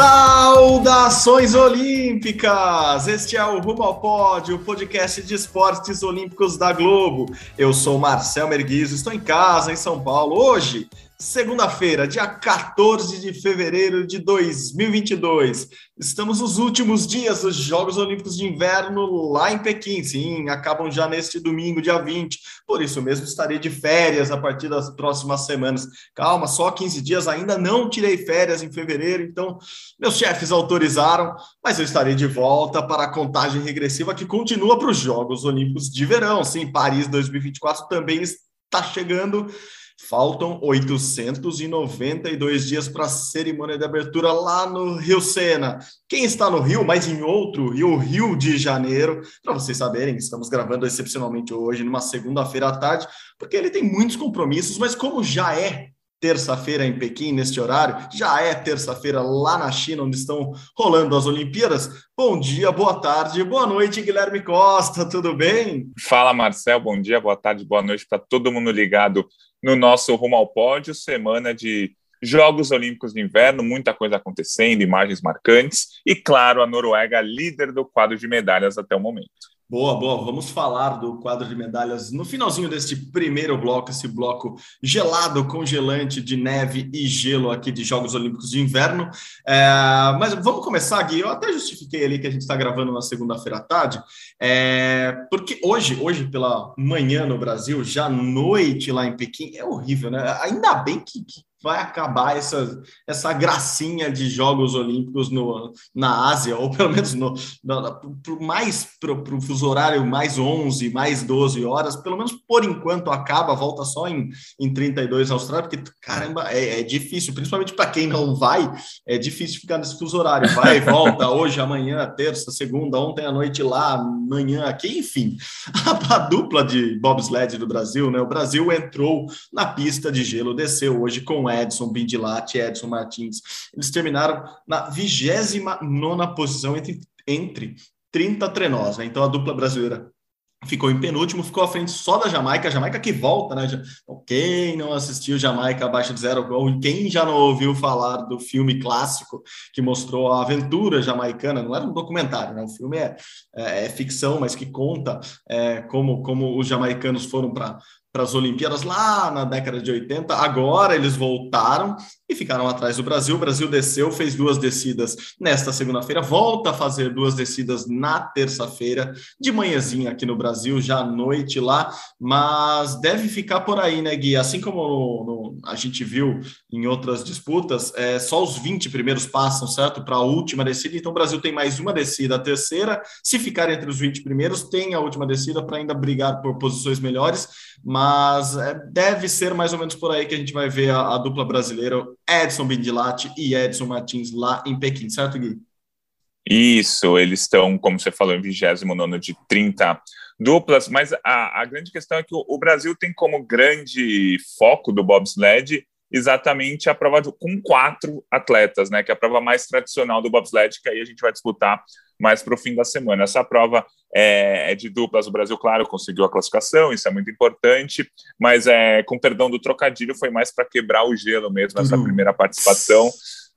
Saudações olímpicas! Este é o Rumo ao Pódio, o podcast de esportes olímpicos da Globo. Eu sou Marcel Merguizo, estou em casa, em São Paulo. Hoje, segunda-feira, dia 14 de fevereiro de 2022. Estamos nos últimos dias dos Jogos Olímpicos de Inverno lá em Pequim. Sim, acabam já neste domingo, dia 20. Por isso mesmo estarei de férias a partir das próximas semanas. Calma, só 15 dias, ainda não tirei férias em fevereiro, então meus chefes autorizaram, mas eu estarei de volta para a contagem regressiva que continua para os Jogos Olímpicos de Verão. Sim, Paris 2024 também está chegando Faltam 892 dias para a cerimônia de abertura lá no Rio Sena. Quem está no Rio, mas em outro Rio, Rio de Janeiro, para vocês saberem, estamos gravando excepcionalmente hoje, numa segunda-feira à tarde, porque ele tem muitos compromissos, mas como já é terça-feira em Pequim, neste horário, já é terça-feira lá na China, onde estão rolando as Olimpíadas. Bom dia, boa tarde, boa noite, Guilherme Costa, tudo bem? Fala, Marcel, bom dia, boa tarde, boa noite para todo mundo ligado no nosso Rumo ao Pódio, semana de Jogos Olímpicos de Inverno, muita coisa acontecendo, imagens marcantes e, claro, a Noruega líder do quadro de medalhas até o momento. Boa, boa. Vamos falar do quadro de medalhas no finalzinho deste primeiro bloco, esse bloco gelado, congelante de neve e gelo aqui de Jogos Olímpicos de Inverno. É, mas vamos começar, Gui. Eu até justifiquei ali que a gente está gravando na segunda-feira à tarde, é, porque hoje, hoje pela manhã no Brasil, já noite lá em Pequim, é horrível, né? Ainda bem que, que vai acabar essa, essa gracinha de Jogos Olímpicos no, na Ásia, ou pelo menos no, no, pro mais para o fuso horário mais 11, mais 12 horas, pelo menos por enquanto acaba, volta só em, em 32 na Austrália, porque caramba, é, é difícil, principalmente para quem não vai, é difícil ficar nesse fuso horário, vai e volta, hoje, amanhã, terça, segunda, ontem à noite lá, amanhã aqui, enfim, a, a dupla de bobsled do Brasil, né, o Brasil entrou na pista de gelo, desceu hoje com Edson Bindilati e Edson Martins. Eles terminaram na 29 posição entre, entre 30 trenós, né? Então a dupla brasileira ficou em penúltimo, ficou à frente só da Jamaica, a Jamaica que volta, né? Quem não assistiu Jamaica abaixo de zero gol, quem já não ouviu falar do filme clássico que mostrou a aventura jamaicana, não era um documentário, né? O filme é, é, é ficção, mas que conta é, como, como os jamaicanos foram para para as Olimpíadas lá na década de 80. Agora eles voltaram e ficaram atrás do Brasil. O Brasil desceu, fez duas descidas nesta segunda-feira, volta a fazer duas descidas na terça-feira, de manhãzinha aqui no Brasil, já à noite lá, mas deve ficar por aí, né, Gui? Assim como no, no, a gente viu em outras disputas, é, só os 20 primeiros passam, certo? Para a última descida, então o Brasil tem mais uma descida, a terceira. Se ficar entre os 20 primeiros, tem a última descida para ainda brigar por posições melhores, mas é, deve ser mais ou menos por aí que a gente vai ver a, a dupla brasileira Edson Bindilati e Edson Martins lá em Pequim, certo, Gui? Isso, eles estão, como você falou, em 29 de 30 duplas, mas a, a grande questão é que o, o, Brasil tem como grande foco do bobsled exatamente a prova com quatro atletas, né, que é a prova mais tradicional do bobsled, que aí a gente vai disputar mais para o fim da semana. Essa prova é, é, de duplas, o Brasil, claro, conseguiu a classificação, isso é muito importante, mas é, com perdão do trocadilho, foi mais para quebrar o gelo mesmo, essa uhum. primeira participação,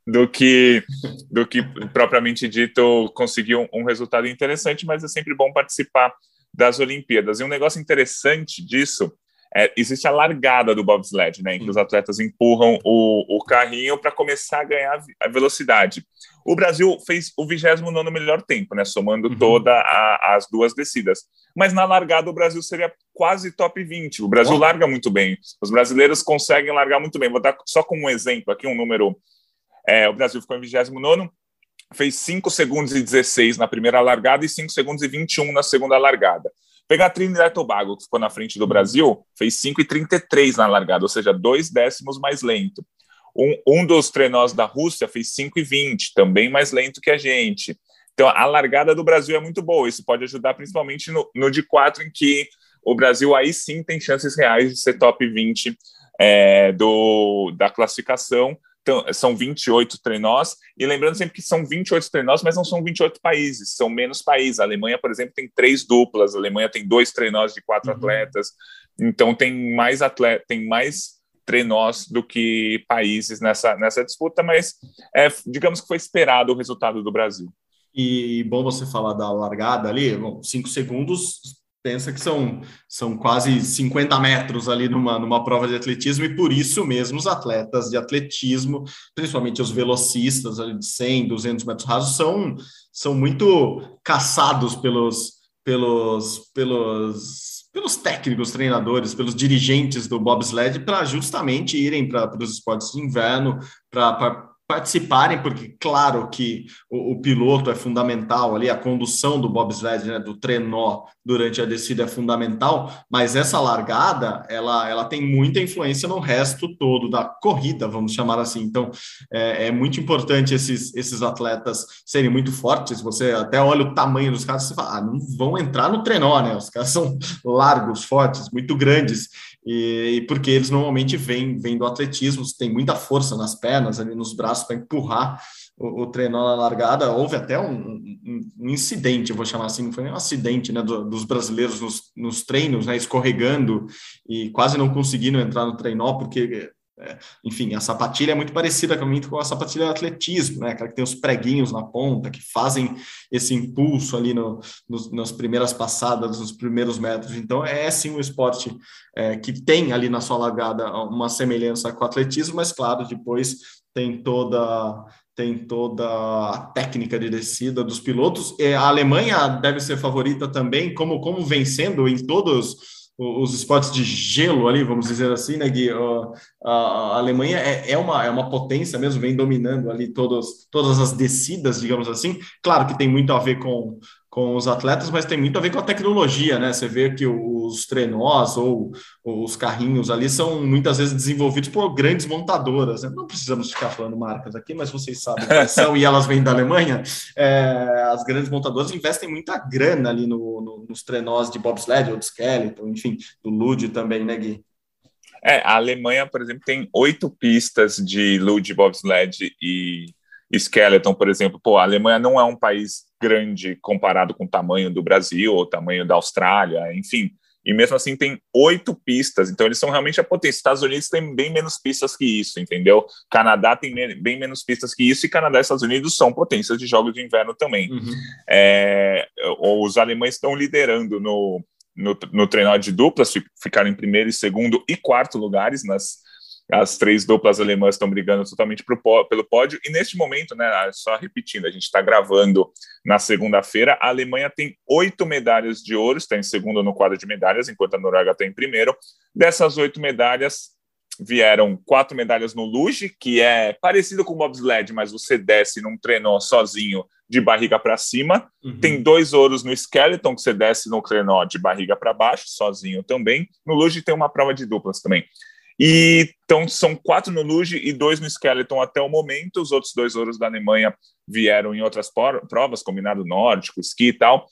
do que, do que propriamente dito conseguir um, um resultado interessante, mas é sempre bom participar das Olimpíadas. E um negócio interessante disso é, existe a largada do bobsled, né, em que os atletas empurram o, o carrinho para começar a ganhar a velocidade. O Brasil fez o 29 melhor tempo, né, somando uhum. todas as duas descidas. Mas na largada o Brasil seria quase top 20. O Brasil larga muito bem. Os brasileiros conseguem largar muito bem. Vou dar só como um exemplo aqui um número. É, o Brasil ficou em 29 fez 5 segundos e 16 na primeira largada e 5 segundos e 21 na segunda largada. Pegar Trinidad e Tobago, que ficou na frente do Brasil, fez 5,33 na largada, ou seja, dois décimos mais lento. Um, um dos trenós da Rússia fez 5,20, também mais lento que a gente. Então, a largada do Brasil é muito boa. Isso pode ajudar principalmente no, no de quatro, em que o Brasil aí sim tem chances reais de ser top 20 é, do, da classificação. Então, são 28 trenós, e lembrando sempre que são 28 trenós, mas não são 28 países, são menos países. A Alemanha, por exemplo, tem três duplas, a Alemanha tem dois trenós de quatro uhum. atletas, então tem mais atleta, tem mais trenós do que países nessa, nessa disputa, mas é, digamos que foi esperado o resultado do Brasil. E bom você falar da largada ali, bom, cinco segundos pensa que são, são quase 50 metros ali numa, numa prova de atletismo, e por isso mesmo os atletas de atletismo, principalmente os velocistas ali de 100, 200 metros rasos, são, são muito caçados pelos, pelos, pelos, pelos técnicos, treinadores, pelos dirigentes do bobsled para justamente irem para os esportes de inverno, para participarem, porque claro que o, o, piloto é fundamental ali, a condução do bobsled, né, do trenó durante a descida é fundamental, mas essa largada, ela, ela tem muita influência no resto todo da corrida, vamos chamar assim. Então, é, é muito importante esses, esses atletas serem muito fortes. Você até olha o tamanho dos caras e fala, ah, não vão entrar no trenó, né? Os caras são largos, fortes, muito grandes. E, e, porque eles normalmente vêm, vêm do atletismo, tem muita força nas pernas, ali nos braços para empurrar o, o trenó na largada. Houve até um, um, um, incidente, eu vou chamar assim, não foi nem um acidente né, do, dos brasileiros nos, nos treinos, né, escorregando e quase não conseguindo entrar no trenó, porque é, enfim, a sapatilha é muito parecida com a sapatilha de atletismo, né? Aquela que tem os preguinhos na ponta, que fazem esse impulso ali no, no, nas primeiras passadas, nos primeiros metros. Então, é sim um esporte é, que tem ali na sua largada uma semelhança com o atletismo, mas, claro, depois tem toda tem toda a técnica de descida dos pilotos. A Alemanha deve ser favorita também, como, como vencendo em todos os esportes de gelo ali, vamos dizer assim, né, Gui? A Alemanha é, é, uma, é uma potência mesmo, vem dominando ali todos, todas as descidas, digamos assim. Claro que tem muito a ver com, com os atletas, mas tem muito a ver com a tecnologia, né? Você vê que os trenós ou, os carrinhos ali são muitas vezes desenvolvidos por grandes montadoras. Né? Não precisamos ficar falando marcas aqui, mas vocês sabem quais são e elas vêm da Alemanha. É, as grandes montadoras investem muita grana ali no, no, nos trenós de bobsled ou de skeleton, enfim, do Lud também, né, Gui? É, a Alemanha, por exemplo, tem oito pistas de Lud, bobsled e Skeleton, por exemplo, pô, a Alemanha não é um país grande comparado com o tamanho do Brasil ou o tamanho da Austrália, enfim. E mesmo assim tem oito pistas, então eles são realmente a potência. Estados Unidos tem bem menos pistas que isso, entendeu? Canadá tem bem menos pistas que isso, e Canadá e Estados Unidos são potências de jogos de inverno também. Uhum. É, os alemães estão liderando no, no, no treinador de duplas, ficaram em primeiro, segundo e quarto lugares nas as três duplas alemãs estão brigando totalmente pro, pelo pódio, e neste momento, né, só repetindo, a gente está gravando na segunda-feira, a Alemanha tem oito medalhas de ouro, está em segundo no quadro de medalhas, enquanto a Noruega está em primeiro. Dessas oito medalhas, vieram quatro medalhas no luge, que é parecido com o bobsled, mas você desce num trenó sozinho de barriga para cima. Uhum. Tem dois ouros no skeleton, que você desce no trenó de barriga para baixo, sozinho também. No luge tem uma prova de duplas também. E então são quatro no Luge e dois no Skeleton até o momento. Os outros dois ouros da Alemanha vieram em outras provas, combinado nórdico, esqui e tal.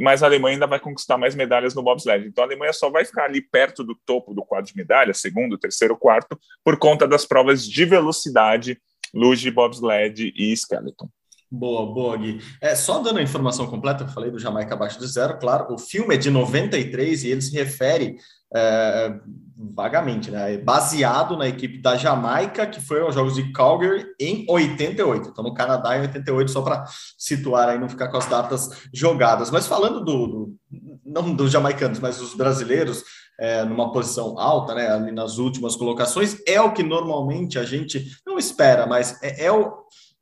Mas a Alemanha ainda vai conquistar mais medalhas no bobsled. Então a Alemanha só vai ficar ali perto do topo do quadro de medalhas, segundo, terceiro, quarto, por conta das provas de velocidade, luge, bobsled e skeleton. Boa, boa, Gui. É, só dando a informação completa, eu falei do Jamaica abaixo de zero, claro, o filme é de 93 e ele se refere é, vagamente, né? Baseado na equipe da Jamaica, que foi aos Jogos de Calgary em 88. Então, no Canadá em 88, só para situar aí, não ficar com as datas jogadas. Mas falando do, do não dos jamaicanos, mas dos brasileiros, é, numa posição alta, né? Ali nas últimas colocações, é o que normalmente a gente não espera, mas é, é o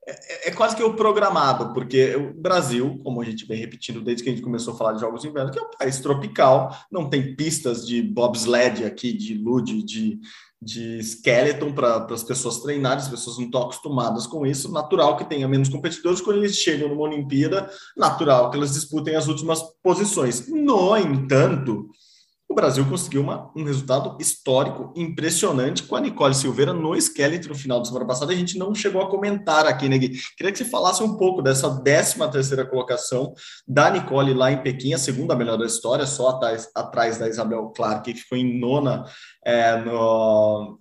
é, é, quase que o programado, porque o Brasil, como a gente vem repetindo desde que a gente começou a falar de jogos de inverno, que é um país tropical, não tem pistas de bobsled aqui, de lude, de, de skeleton para as pessoas treinarem, as pessoas não estão acostumadas com isso, natural que tenha menos competidores, quando eles chegam numa Olimpíada, natural que elas disputem as últimas posições. No entanto, o Brasil conseguiu uma, um resultado histórico impressionante com a Nicole Silveira no Skeleton no final da semana passada. A gente não chegou a comentar aqui, né, Gui? Queria que você falasse um pouco dessa 13 terceira colocação da Nicole lá em Pequim, a segunda melhor da história, só atrás, atrás da Isabel Clark, que ficou em nona é, no,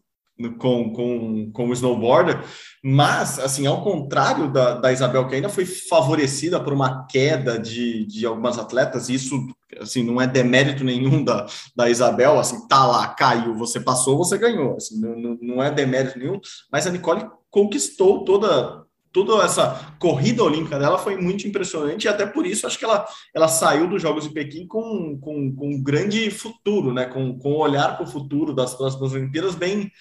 com, com, com o snowboarder, mas, assim, ao contrário da, da Isabel, que ainda foi favorecida por uma queda de, de algumas atletas, isso, assim, não é demérito nenhum da, da Isabel, assim, tá lá, caiu, você passou, você ganhou, assim, não, não é demérito nenhum, mas a Nicole conquistou toda, toda essa corrida olímpica dela foi muito impressionante e até por isso acho que ela, ela saiu dos Jogos de Pequim com, com, com um grande futuro, né? Com, com um olhar para o futuro das próximas Olimpíadas bem,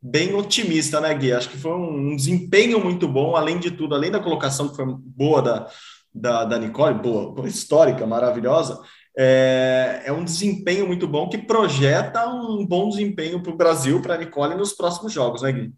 bem otimista, né, Gui? Acho que foi um, desempenho muito bom, além de tudo, além da colocação que foi boa da, da, da Nicole, boa, histórica, maravilhosa, é, é, um desempenho muito bom que projeta um bom desempenho para o Brasil, para a Nicole nos próximos jogos, né, Gui?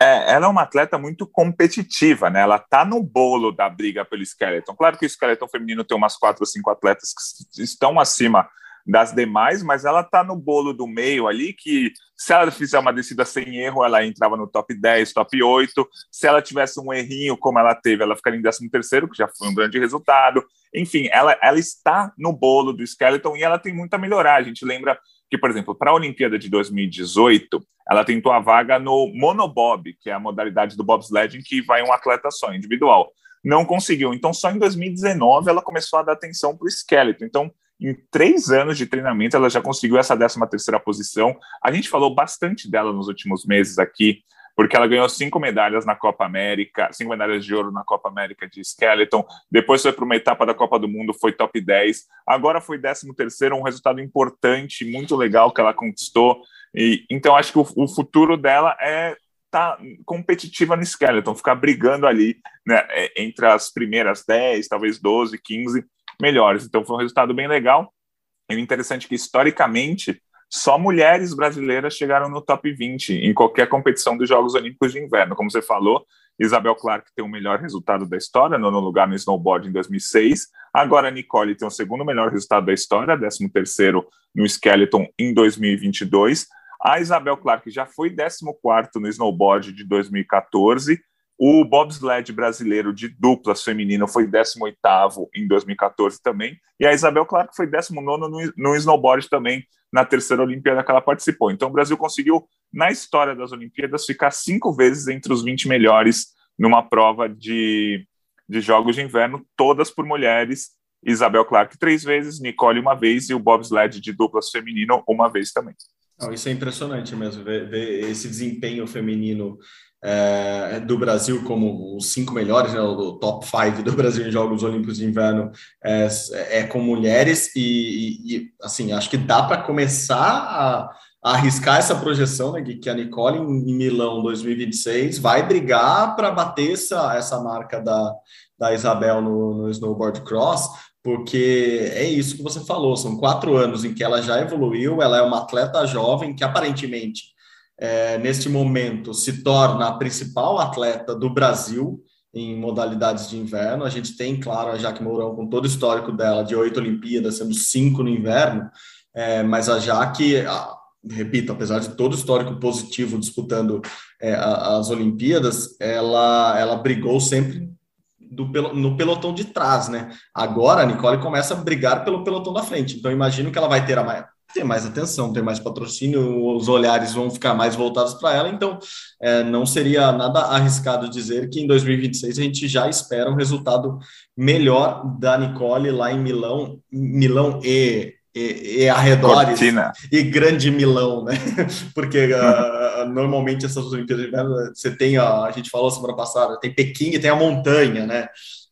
É, ela é uma atleta muito competitiva, né? Ela tá no bolo da briga pelo skeleton. Claro que o skeleton feminino tem umas quatro ou cinco atletas que estão acima das demais, mas ela está no bolo do meio ali, que se ela fizer uma descida sem erro, ela entrava no top 10, top 8. Se ela tivesse um errinho como ela teve, ela ficaria em 13 terceiro, que já foi um grande resultado. Enfim, ela, ela está no bolo do Skeleton e ela tem muito a melhorar. A gente lembra que, por exemplo, para a Olimpíada de 2018, ela tentou a vaga no monobob, que é a modalidade do bobsled em que vai um atleta só, individual. Não conseguiu. Então, só em 2019 ela começou a dar atenção para o Skeleton. Então, em três anos de treinamento, ela já conseguiu essa 13 terceira posição. A gente falou bastante dela nos últimos meses aqui, porque ela ganhou cinco medalhas na Copa América, cinco medalhas de ouro na Copa América de Skeleton, depois foi para uma etapa da Copa do Mundo, foi top 10, agora foi 13 terceiro, um resultado importante, muito legal que ela conquistou, e então acho que o, o futuro dela é tá competitiva no Skeleton, ficar brigando ali né, entre as primeiras 10, talvez 12, 15, melhores. Então foi um resultado bem legal. O interessante é que, historicamente, só mulheres brasileiras chegaram no top 20 em qualquer competição dos Jogos Olímpicos de Inverno. Como você falou, Isabel Clark tem o melhor resultado da história, nono lugar no snowboard em 2006. Agora Nicole tem o segundo melhor resultado da história, 13 terceiro no skeleton em 2022. A Isabel Clark já foi 14 no snowboard de 2014 o bobsled brasileiro de duplas feminino foi 18º em 2014 também, e a Isabel Clark foi 19 no, no snowboard também, na terceira Olimpíada que ela participou. Então o Brasil conseguiu, na história das Olimpíadas, ficar cinco vezes entre os 20 melhores numa prova de, de jogos de inverno, todas por mulheres. Isabel Clark três vezes, Nicole uma vez e o bobsled de duplas feminino uma vez também. Não, isso é impressionante mesmo, ver, ver esse desempenho feminino é, do Brasil como os cinco melhores, né, o top five do Brasil em Jogos Olímpicos de Inverno é, é com mulheres e, e, assim acho que dá para começar a, a, arriscar essa projeção né, que a Nicole em, Milão 2026 vai brigar para bater essa, essa marca da, da Isabel no, no snowboard cross porque é isso que você falou, são quatro anos em que ela já evoluiu, ela é uma atleta jovem que aparentemente é, neste momento, se torna a principal atleta do Brasil em modalidades de inverno. A gente tem, claro, a Jaque Mourão com todo o histórico dela de oito Olimpíadas, sendo cinco no inverno, é, mas a Jaque, a, repito, apesar de todo o histórico positivo disputando é, as Olimpíadas, ela, ela brigou sempre do, no pelotão de trás, né? Agora a Nicole começa a brigar pelo pelotão da frente, então imagino que ela vai ter a ter mais atenção, ter mais patrocínio, os olhares vão ficar mais voltados para ela, então é, não seria nada arriscado dizer que em 2026 a gente já espera um resultado melhor da Nicole lá em Milão, Milão e, e, e arredores Cortina. e Grande Milão, né? Porque uh, normalmente essas Olimpíadas de Inverno, você tem, a, a gente falou semana passada, tem Pequim e tem a montanha, né?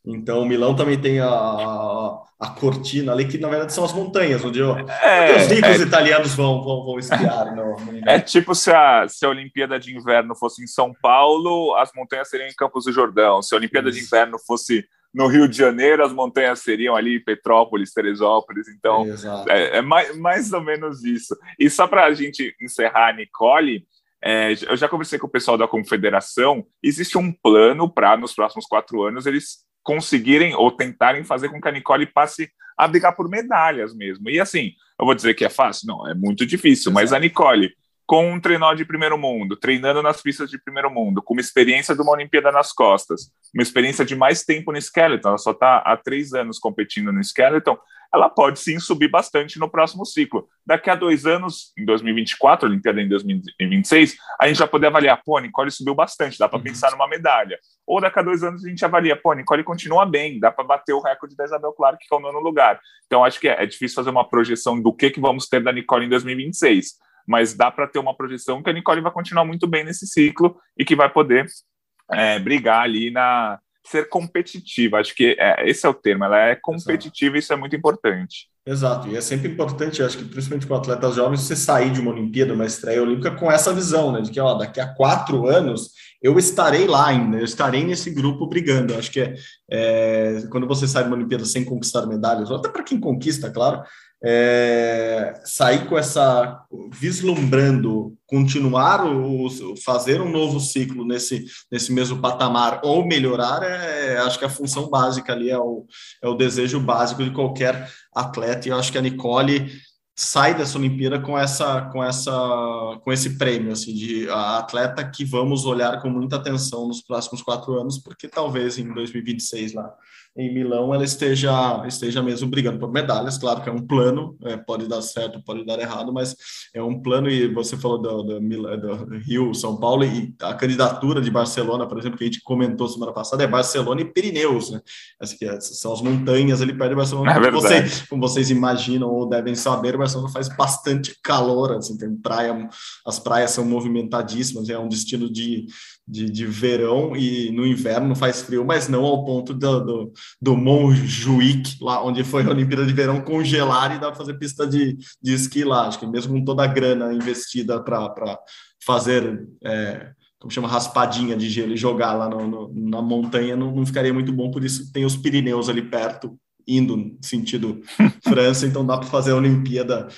Então, Milão também tem a, a, a, cortina ali, que na verdade são as montanhas, onde, eu, é, os ricos é, italianos vão, vão, vão esquiar. No, no é tipo se a, se a Olimpíada de Inverno fosse em São Paulo, as montanhas seriam em Campos do Jordão. Se a Olimpíada Isso. de Inverno fosse no Rio de Janeiro, as montanhas seriam ali Petrópolis, Teresópolis. Então, é, é, mais, mais ou menos isso. E só para a gente encerrar, Nicole. É, eu já conversei com o pessoal da confederação. Existe um plano para, nos próximos quatro anos, eles conseguirem ou tentarem fazer com que a Nicole passe a brigar por medalhas mesmo. E assim, Eu vou dizer que é fácil? Não, é muito difícil, Exato. mas a Nicole com um trenó de primeiro mundo, treinando nas pistas de primeiro mundo, com uma experiência de uma Olimpíada nas costas, uma experiência de mais tempo no skeleton, ela só está há três anos competindo no skeleton, ela pode sim subir bastante no próximo ciclo. Daqui a dois anos, em 2024, Olimpíada em 2026, a gente já poder avaliar, pô, a Nicole subiu bastante, dá para uhum. pensar numa medalha. Ou daqui a dois anos a gente avalia, pô, a Nicole continua bem, dá para bater o recorde da Isabel Clark, que é o nono lugar. Então acho que é, é difícil fazer uma projeção do que, que vamos ter da Nicole em 2026 mas dá para ter uma projeção que a Nicole vai continuar muito bem nesse ciclo e que vai poder é, brigar ali na ser competitiva. Acho que é, esse é o termo. Ela é competitiva Exato. e isso é muito importante. Exato, e é sempre importante, acho que principalmente com atletas jovens, você sair de uma Olimpíada, uma estreia olímpica com essa visão, né, de que ó, daqui a quatro anos eu estarei lá ainda, eu estarei nesse grupo brigando. Acho que é, é quando você sai de uma Olimpíada sem conquistar medalhas, ou até para quem conquista, claro, é, sair com essa vislumbrando continuar o, fazer um novo ciclo nesse, nesse mesmo patamar ou melhorar é acho que a função básica ali é o, é o desejo básico de qualquer atleta. E eu acho que a Nicole sai dessa Olimpíada com essa com essa com esse prêmio assim de atleta que vamos olhar com muita atenção nos próximos quatro anos porque talvez em 2026 lá em Milão ela esteja esteja mesmo brigando por medalhas. Claro que é um plano, é, pode dar certo, pode dar errado, mas é um plano. E você falou do, do, do, Rio, São Paulo e a candidatura de Barcelona, por exemplo, que a gente comentou semana passada, é Barcelona e Pirineus, né? Que são as montanhas ali perto de Barcelona. É como, vocês, como vocês imaginam ou devem saber, Barcelona faz bastante calor, assim, tem praia, as praias são movimentadíssimas, é um destino de de, de verão e no inverno faz frio, mas não ao ponto do, do, do Montjuic, lá onde foi a Olimpíada de Verão, congelar e dar para fazer pista de, de esqui lá. Acho que mesmo com toda a grana investida para fazer, é, como chama, raspadinha de gelo e jogar lá no, no, na montanha, não, não ficaria muito bom, por isso tem os Pirineus ali perto, indo sentido França, então dá para fazer a Olimpíada,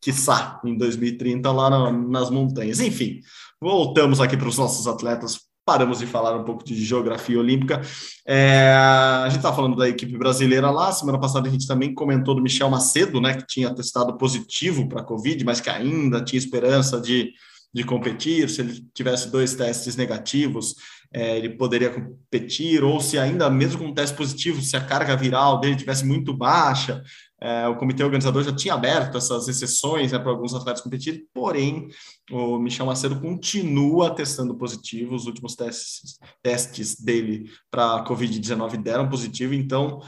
quiçá, em 2030 lá na, nas montanhas. Enfim, Voltamos aqui para os nossos atletas, paramos de falar um pouco de geografia olímpica. É, a gente está falando da equipe brasileira lá. Semana passada a gente também comentou do Michel Macedo, né, que tinha testado positivo para a Covid, mas que ainda tinha esperança de, de competir. Se ele tivesse dois testes negativos, é, ele poderia competir, ou se ainda mesmo com um teste positivo, se a carga viral dele tivesse muito baixa, é, o comitê organizador já tinha aberto essas exceções né, para alguns atletas competirem, porém, o Michel Macedo continua testando positivo. Os últimos testes, testes dele para a Covid-19 deram positivo, então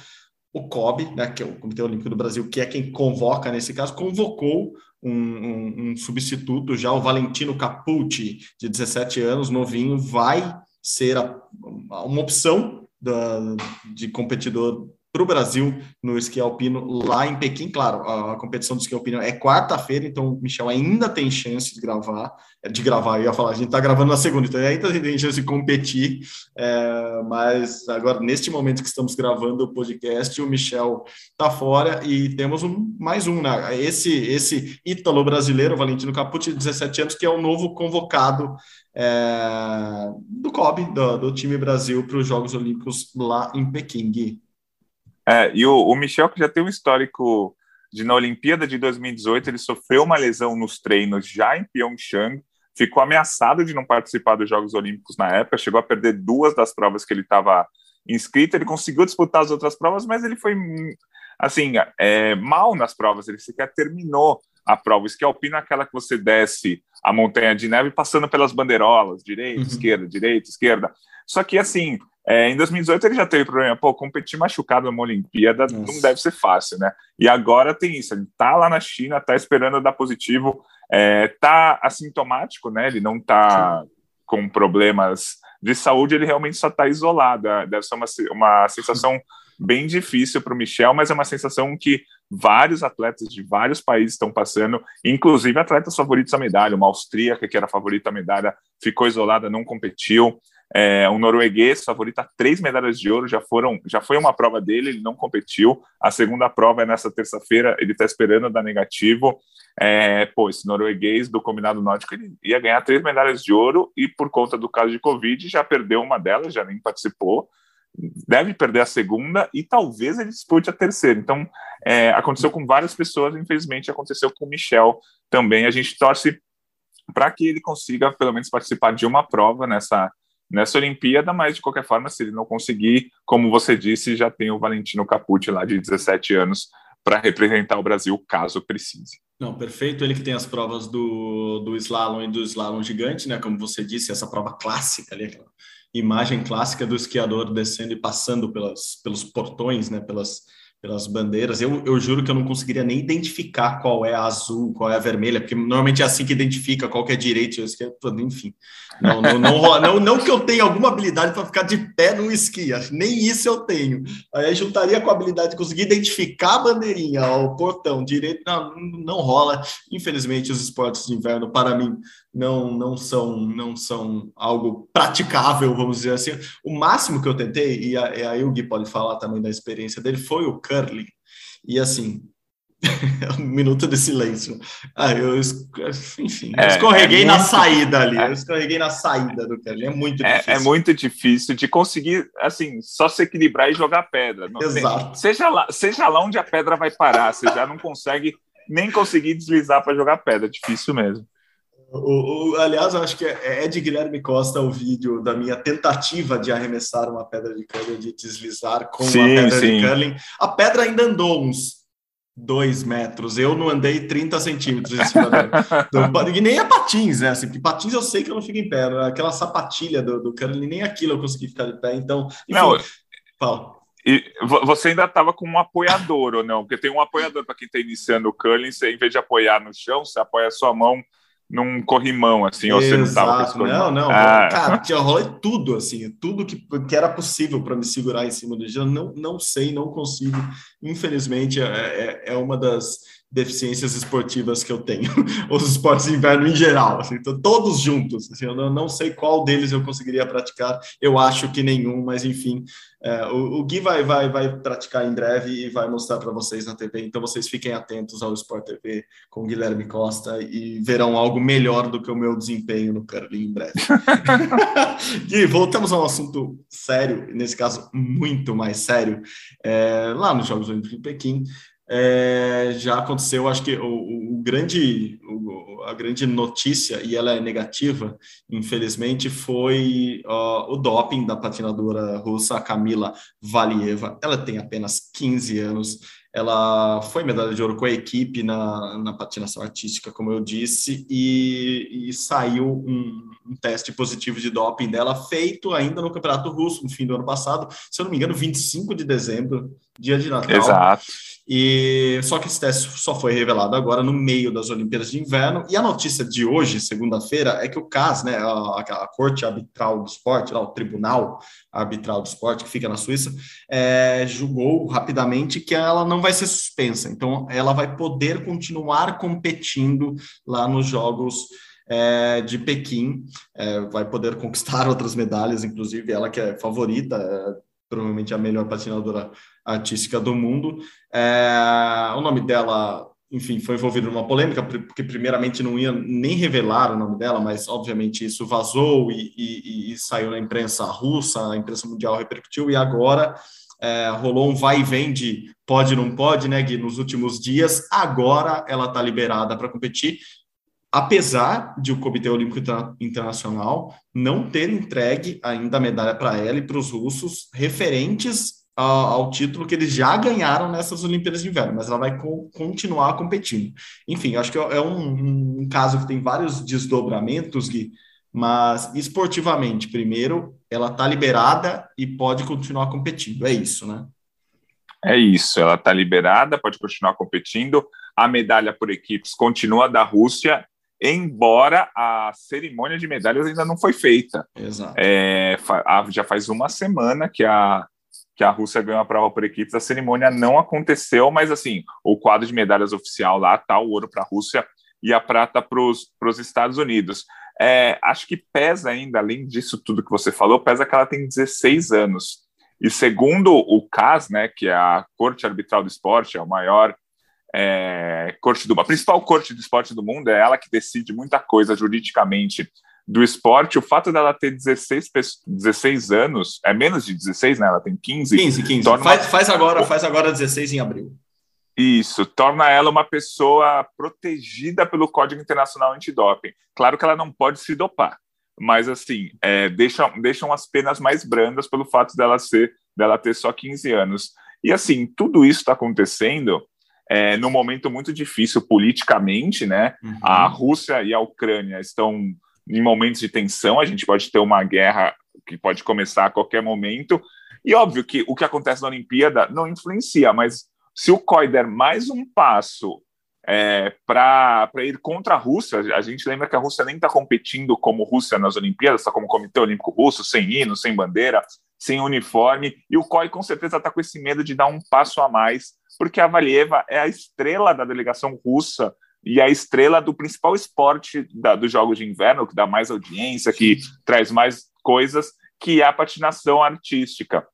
o COB, né, que é o Comitê Olímpico do Brasil, que é quem convoca nesse caso, convocou um, um, um substituto já, o Valentino Capucci, de 17 anos, novinho, vai ser a, uma opção da, de competidor para o Brasil no esqui alpino lá em Pequim. Claro, a competição do esqui alpino é quarta-feira, então o Michel ainda tem chance de gravar, de gravar, eu ia falar, a gente está gravando na segunda, então ainda tem chance de competir, é, mas agora, neste momento que estamos gravando o podcast, o Michel está fora e temos um, mais um, né? Esse, esse ítalo brasileiro, Valentino Capucci, de 17 anos, que é o novo convocado é, do COB, do, do time Brasil, para os Jogos Olímpicos lá em Pequim. É, e o, o, Michel, que já tem um histórico de na Olimpíada de 2018, ele sofreu uma lesão nos treinos já em Pyeongchang, ficou ameaçado de não participar dos Jogos Olímpicos na época, chegou a perder duas das provas que ele estava inscrito, ele conseguiu disputar as outras provas, mas ele foi, assim, é, mal nas provas, ele sequer terminou a prova. O esqui alpino é aquela que você desce a montanha de neve passando pelas bandeirolas, direita, uhum. esquerda, direita, esquerda. Só que, assim, é, em 2018 ele já teve problema, pô, competir machucado numa Olimpíada Nossa. não deve ser fácil, né? E agora tem isso, ele tá lá na China, tá esperando dar positivo, é, tá assintomático, né? Ele não tá Sim. com problemas de saúde, ele realmente só tá isolado. É, deve ser uma, uma sensação bem difícil para o Michel, mas é uma sensação que vários atletas de vários países estão passando, inclusive atletas favoritos à medalha. Uma austríaca, que era favorita à medalha, ficou isolada, não competiu. É, um norueguês favorito a três medalhas de ouro, já foram, já foi uma prova dele, ele não competiu. A segunda prova é nessa terça-feira, ele está esperando dar negativo. É, pô, esse norueguês do combinado nórdico ele ia ganhar três medalhas de ouro e por conta do caso de Covid já perdeu uma delas, já nem participou. deve perder a segunda e talvez ele dispute a terceira. Então, é, aconteceu com várias pessoas, infelizmente aconteceu com o Michel também. A gente torce para que ele consiga, pelo menos, participar de uma prova nessa, nessa Olimpíada, mas de qualquer forma, se ele não conseguir, como você disse, já tem o Valentino Capucci lá de 17 anos para representar o Brasil caso precise. Não, perfeito. Ele que tem as provas do, do slalom e do slalom gigante, né? Como você disse, essa prova clássica ali, aquela imagem clássica do esquiador descendo e passando pelas, pelos portões, né? Pelas, pelas bandeiras. Eu, eu juro que eu não conseguiria nem identificar qual é a azul, qual é a vermelha, porque normalmente é assim que identifica qual que é direito enfim. Não, não, não, não, não, que eu tenha alguma habilidade para ficar de pé no esqui, nem isso eu tenho. Aí juntaria com a habilidade de conseguir identificar a bandeirinha, o portão direito, não, não rola. Infelizmente, os esportes de inverno, para mim, não, não são não são algo praticável, vamos dizer assim. O máximo que eu tentei, e aí o Gui pode falar também da experiência dele, foi o curling. E assim, um minuto de silêncio. Ah, eu, enfim, é, escorreguei é muito, na saída ali. É, eu escorreguei na saída do curling. É muito é, difícil. É, muito difícil de conseguir, assim, só se equilibrar e jogar pedra. Não Exato. Tem, seja, lá, seja lá onde a pedra vai parar, você já não consegue nem conseguir deslizar para jogar pedra. Difícil mesmo. O, o, aliás, eu acho que é, é de Guilherme Costa o vídeo da minha tentativa de arremessar uma pedra de curling, de deslizar com sim, uma pedra sim. de curling. A pedra ainda andou uns dois metros. Eu não andei 30 centímetros em cima dela. Então, e nem a patins, né? Assim, porque patins eu sei que eu não fico em pé. Né? Aquela sapatilha do, do curling, nem aquilo eu consegui ficar de pé. Então, enfim, não, fala. E você ainda estava com um apoiador ou não? Porque tem um apoiador para quem está iniciando o curling, você, em vez de apoiar no chão, você apoia a sua mão num corrimão, assim, ou você não estava com Não, não, ah. cara, tinha rolê tudo, assim, tudo que, que era possível para me segurar em cima do gelo, não, não sei, não consigo, infelizmente, é, é, é uma das deficiências esportivas que eu tenho, os esportes de inverno em geral, assim, todos juntos, assim, eu não, sei qual deles eu conseguiria praticar, eu acho que nenhum, mas enfim, é, o, o, Gui vai, vai, vai praticar em breve e vai mostrar para vocês na TV. Então vocês fiquem atentos ao Sport TV com Guilherme Costa e verão algo melhor do que o meu desempenho no curling em breve. Gui, voltamos a um assunto sério, nesse caso muito mais sério, é, lá nos Jogos Olímpicos de Pequim. É, já aconteceu, acho que o, o grande, o, a grande notícia, e ela é negativa, infelizmente, foi uh, o doping da patinadora russa Camila Valieva. Ela tem apenas 15 anos, ela foi medalha de ouro com a equipe na, na patinação artística, como eu disse, e, e saiu um, um, teste positivo de doping dela, feito ainda no Campeonato Russo, no fim do ano passado, se eu não me engano, 25 de dezembro, dia de Natal. Exato. E só que esse teste só foi revelado agora no meio das Olimpíadas de Inverno. E a notícia de hoje, segunda-feira, é que o CAS, né, a, a Corte Arbitral do Esporte, lá, o Tribunal Arbitral do Esporte, que fica na Suíça, é, julgou rapidamente que ela não vai ser suspensa. Então, ela vai poder continuar competindo lá nos Jogos é, de Pequim, é, vai poder conquistar outras medalhas, inclusive ela que é favorita, é, provavelmente a melhor patinadora artística do mundo. É, o nome dela, enfim, foi envolvido numa polêmica, porque primeiramente não ia nem revelar o nome dela, mas obviamente isso vazou e, e, e saiu na imprensa russa, a imprensa mundial repercutiu, e agora é, rolou um vai e vem de pode não pode, né, Gui, nos últimos dias, agora ela está liberada para competir, apesar de o Comitê Olímpico Internacional não ter entregue ainda a medalha para ela e para os russos referentes ao título que eles já ganharam nessas Olimpíadas de Inverno, mas ela vai co continuar competindo. Enfim, acho que é um, um, caso que tem vários desdobramentos, Gui, mas esportivamente, primeiro, ela está liberada e pode continuar competindo. É isso, né? É isso, ela está liberada, pode continuar competindo. A medalha por equipes continua da Rússia, embora a cerimônia de medalhas ainda não foi feita. Exato. É, já faz uma semana que a que a Rússia ganhou a prova por equipes, a cerimônia não aconteceu, mas assim, o quadro de medalhas oficial lá tá o ouro para a Rússia e a prata para os Estados Unidos. É, acho que pesa ainda, além disso tudo que você falou, pesa que ela tem 16 anos. E segundo o CAS, né, que é a Corte Arbitral do Esporte, é o maior é, corte do, a principal corte de esporte do mundo, é ela que decide muita coisa juridicamente do esporte, o fato dela ter 16, 16 anos, é menos de 16, né? Ela tem 15. 15, 15. Faz, uma... faz, agora, faz agora 16 em abril. Isso, torna ela uma pessoa protegida pelo Código Internacional Antidoping. Claro que ela não pode se dopar, mas assim, é, deixam, deixam as penas mais brandas pelo fato dela ser dela ter só 15 anos. E assim, tudo isso está acontecendo é, num momento muito difícil politicamente, né? Uhum. A Rússia e a Ucrânia estão em momentos de tensão, a gente pode ter uma guerra que pode começar a qualquer momento. E óbvio que o que acontece na Olimpíada não influencia, mas se o COI der mais um passo é, para ir contra a Rússia, a gente lembra que a Rússia nem está competindo como Rússia nas Olimpíadas, está como Comitê Olímpico Russo, sem hino, sem bandeira, sem uniforme, e o COI com certeza está com esse medo de dar um passo a mais, porque a Valieva é a estrela da delegação russa e a estrela do principal esporte da, dos Jogos de Inverno, que dá mais audiência, que traz mais coisas, que é a patinação artística.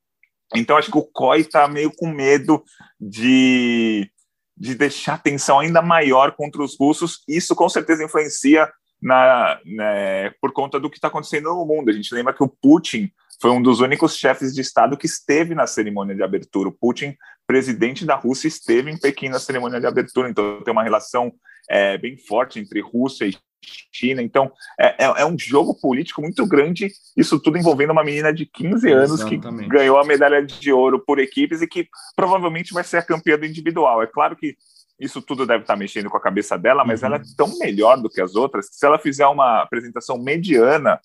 Então, acho que o COI está meio com medo de, de deixar a tensão ainda maior contra os russos. Isso, com certeza, influencia na, né, por conta do que está acontecendo no mundo. A gente lembra que o Putin foi um dos únicos chefes de Estado que esteve na cerimônia de abertura. O Putin, presidente da Rússia, esteve em Pequim na cerimônia de abertura, então tem uma relação é, bem forte entre Rússia e China. Então, é, é, é, um jogo político muito grande, isso tudo envolvendo uma menina de 15 anos Exatamente. que ganhou a medalha de ouro por equipes e que provavelmente vai ser a campeã do individual. É claro que isso tudo deve estar mexendo com a cabeça dela, mas uhum. ela é tão melhor do que as outras que se ela fizer uma apresentação mediana,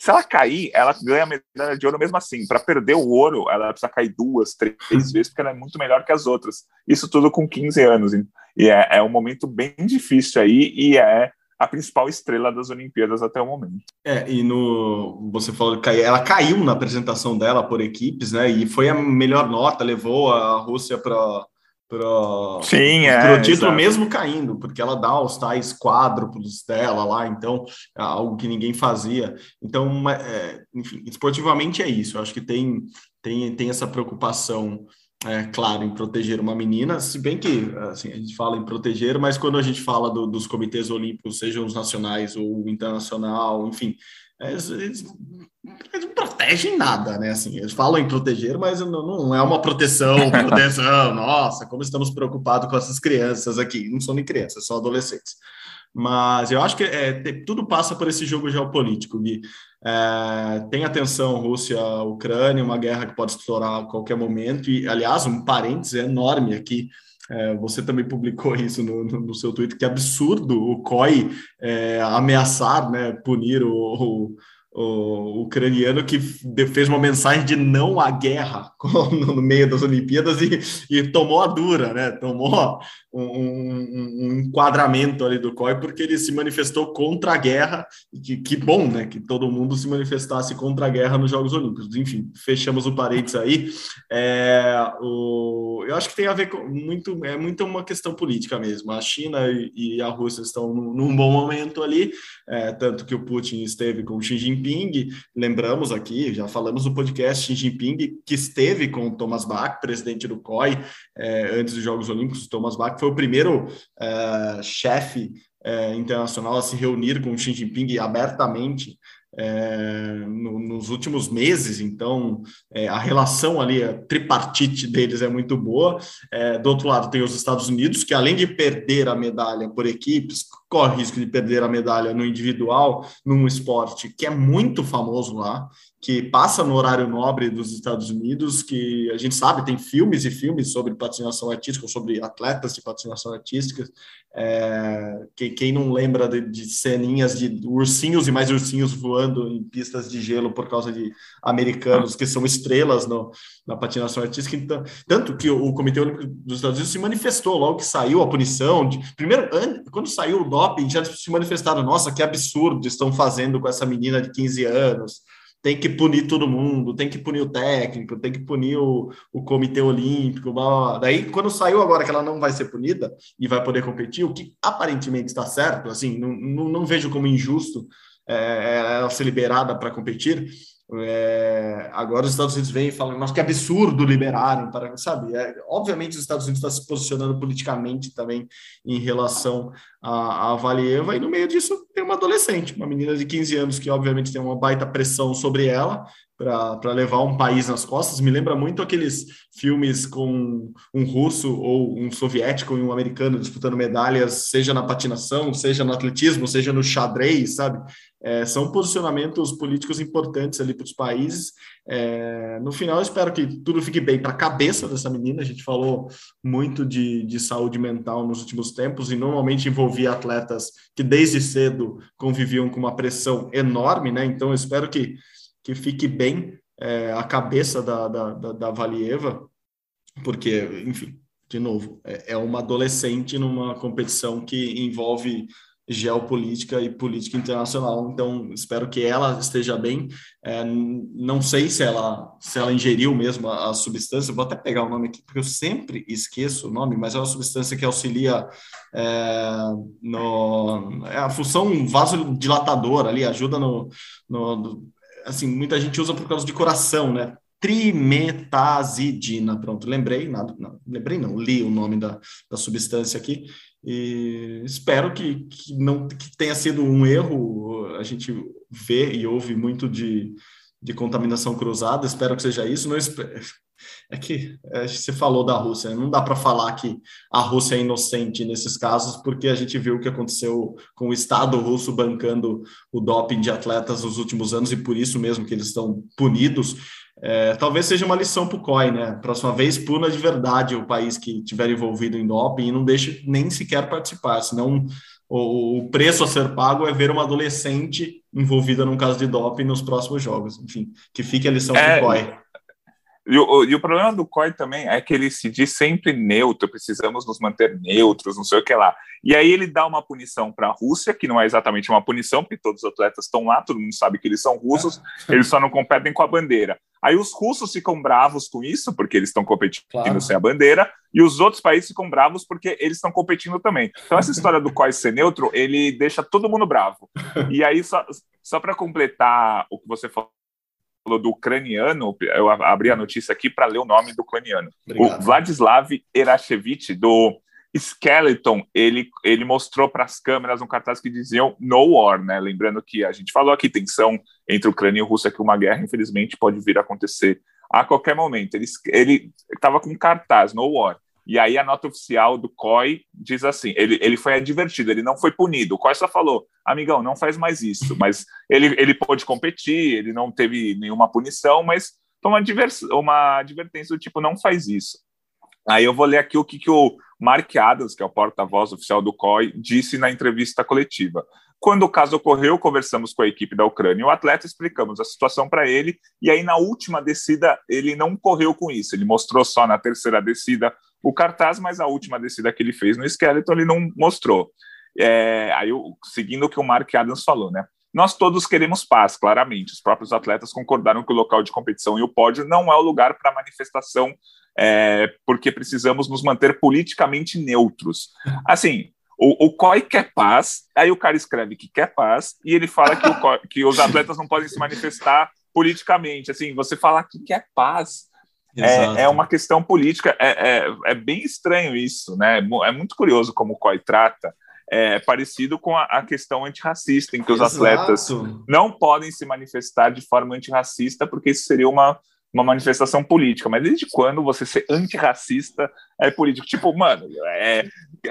se ela cair, ela ganha a medalha de ouro mesmo assim. Para perder o ouro, ela precisa cair duas, três vezes, porque ela é muito melhor que as outras. Isso tudo com 15 anos. E é, é um momento bem difícil aí, e é a principal estrela das Olimpíadas até o momento. É, e no você falou que ela caiu na apresentação dela por equipes, né? E foi a melhor nota, levou a Rússia para para Sim, é, o título exato. mesmo caindo, porque ela dá os tais quádruplos dela lá, então é algo que ninguém fazia. Então, é, enfim, esportivamente é isso. Eu acho que tem tem, tem essa preocupação é, claro, em proteger uma menina, se bem que assim, a gente fala em proteger, mas quando a gente fala do, dos comitês olímpicos, sejam os nacionais ou internacional, enfim, é, eles, eles, eles, não protegem nada, né? Assim, eles falam em proteger, mas não, não é uma proteção, proteção, nossa, como estamos preocupados com essas crianças aqui. Não são nem crianças, são adolescentes. Mas eu acho que é, tudo passa por esse jogo geopolítico, Gui. É, tem atenção Rússia-Ucrânia, uma guerra que pode estourar a qualquer momento. E, aliás, um parênteses enorme aqui. É, você também publicou isso no, no, no, seu Twitter, que absurdo o COI é, ameaçar, né, punir o, o o ucraniano que fez uma mensagem de não à guerra no meio das Olimpíadas e, e tomou a dura, né? Tomou um, um, um, enquadramento ali do COI porque ele se manifestou contra a guerra e que, que bom, né? Que todo mundo se manifestasse contra a guerra nos Jogos Olímpicos. Enfim, fechamos o parênteses aí. É, o, eu acho que tem a ver com muito, é muito uma questão política mesmo. A China e, e a Rússia estão num, num bom momento ali, é, tanto que o Putin esteve com Xi Jinping lembramos aqui, já falamos no podcast Xi Jinping, que esteve com Thomas Bach, presidente do COI, é, antes dos Jogos Olímpicos. Thomas Bach foi o primeiro é, chefe é, internacional a se reunir com Xi Jinping abertamente é, no, nos últimos meses, então a relação ali, a tripartite deles é muito boa. Do outro lado, tem os Estados Unidos, que além de perder a medalha por equipes, corre risco de perder a medalha no individual, num esporte que é muito famoso lá, que passa no horário nobre dos Estados Unidos, que a gente sabe, tem filmes e filmes sobre patinação artística, sobre atletas de patinação artística, é, que, quem não lembra de, de, ceninhas de ursinhos e mais ursinhos voando em pistas de gelo por causa de americanos que são estrelas no, na patinação artística, então, tanto que o, Comitê Olímpico dos Estados Unidos se manifestou logo que saiu a punição, de, primeiro, quando saiu o doping, já se manifestaram, nossa, que absurdo estão fazendo com essa menina de 15 anos, tem que punir todo mundo, tem que punir o técnico, tem que punir o, o comitê olímpico, blá, blá, daí quando saiu agora que ela não vai ser punida e vai poder competir, o que aparentemente está certo, assim, não, não, não vejo como injusto é, ela ser liberada para competir, é, agora os Estados Unidos vêm e falam, nossa, que absurdo liberarem, para, sabe? É, obviamente os Estados Unidos está se posicionando politicamente também em relação a, a Valieva, e no meio disso tem uma adolescente, uma menina de 15 anos que obviamente tem uma baita pressão sobre ela para levar um país nas costas. Me lembra muito aqueles filmes com um russo ou um soviético e um americano disputando medalhas, seja na patinação, seja no atletismo, seja no xadrez, sabe? É, são posicionamentos políticos importantes ali para os países. É, no final, espero que tudo fique bem para a cabeça dessa menina. A gente falou muito de, de saúde mental nos últimos tempos e normalmente envolvia atletas que desde cedo conviviam com uma pressão enorme, né? Então, espero que, que fique bem é, a cabeça da, da, da, da Valieva, porque, enfim, de novo, é, é uma adolescente numa competição que envolve geopolítica e política internacional. Então, espero que ela esteja bem. É, não sei se ela se ela ingeriu mesmo a, a, substância. Vou até pegar o nome aqui porque eu sempre esqueço o nome, mas é uma substância que auxilia é, no é a função vasodilatadora ali, ajuda no, no, assim muita gente usa por causa de coração, né? trimetazidina, pronto, lembrei, nada, não, lembrei não, li o nome da, da substância aqui, e espero que, que não que tenha sido um erro. A gente vê e ouve muito de, de contaminação cruzada. Espero que seja isso. Não é que é, você falou da Rússia. Não dá para falar que a Rússia é inocente nesses casos, porque a gente viu o que aconteceu com o Estado russo bancando o doping de atletas nos últimos anos e por isso mesmo que eles estão punidos. É, talvez seja uma lição para o COI, né? Próxima vez, puna de verdade o país que estiver envolvido em doping e não deixe nem sequer participar, senão o, o preço a ser pago é ver uma adolescente envolvida num caso de doping nos próximos jogos. Enfim, que fique a lição é, para o COI. E o, e o, problema do COI também é que ele se diz sempre neutro, precisamos nos manter neutros, não sei o que lá. E aí ele dá uma punição para a Rússia, que não é exatamente uma punição, porque todos os atletas estão lá, todo mundo sabe que eles são russos, é. eles só não competem com a bandeira. Aí os russos ficam bravos com isso, porque eles estão competindo claro. sem a bandeira, e os outros países ficam bravos porque eles estão competindo também. Então essa história do COI ser neutro, ele deixa todo mundo bravo. E aí, só, só para completar o que você falou, do ucraniano, eu abri a notícia aqui para ler o nome do ucraniano. Obrigado. O Vladislav Erashevich, do Skeleton, ele, ele mostrou para as câmeras um cartaz que diziam No War, né? Lembrando que a gente falou aqui, tensão entre Ucrânia e Rússia, que uma guerra, infelizmente, pode vir a acontecer a qualquer momento. Ele estava com um cartaz, No War. E aí a nota oficial do COI diz assim: ele, ele foi advertido, ele não foi punido. O COI só falou, amigão, não faz mais isso. Mas ele, ele pôde competir, ele não teve nenhuma punição, mas toma uma, advertência do tipo, não faz isso. Aí eu vou ler aqui o que, que o Mark Adams, que é o porta-voz oficial do COI, disse na entrevista coletiva. Quando o caso ocorreu, conversamos com a equipe da Ucrânia e o atleta, explicamos a situação para ele, e aí na última descida ele não correu com isso, ele mostrou só na terceira descida o cartaz, mas a última descida que ele fez no esqueleto ele não mostrou. É, aí, seguindo o que o Mark Adams falou, né? Nós todos queremos paz, claramente. Os próprios atletas concordaram que o local de competição e o pódio não é o lugar para manifestação, é, porque precisamos nos manter politicamente neutros. Assim, o, o COI quer paz, aí o cara escreve que quer paz, e ele fala que, COI, que os atletas não podem se manifestar politicamente. Assim, você falar que quer paz. É, é, uma questão política, é, é, é, bem estranho isso, né? É muito curioso como o COI trata é parecido com a, a questão antirracista, em que os Exato. atletas não podem se manifestar de forma antirracista, porque isso seria uma, uma manifestação política. Mas desde quando você ser antirracista é político? Tipo, mano, é,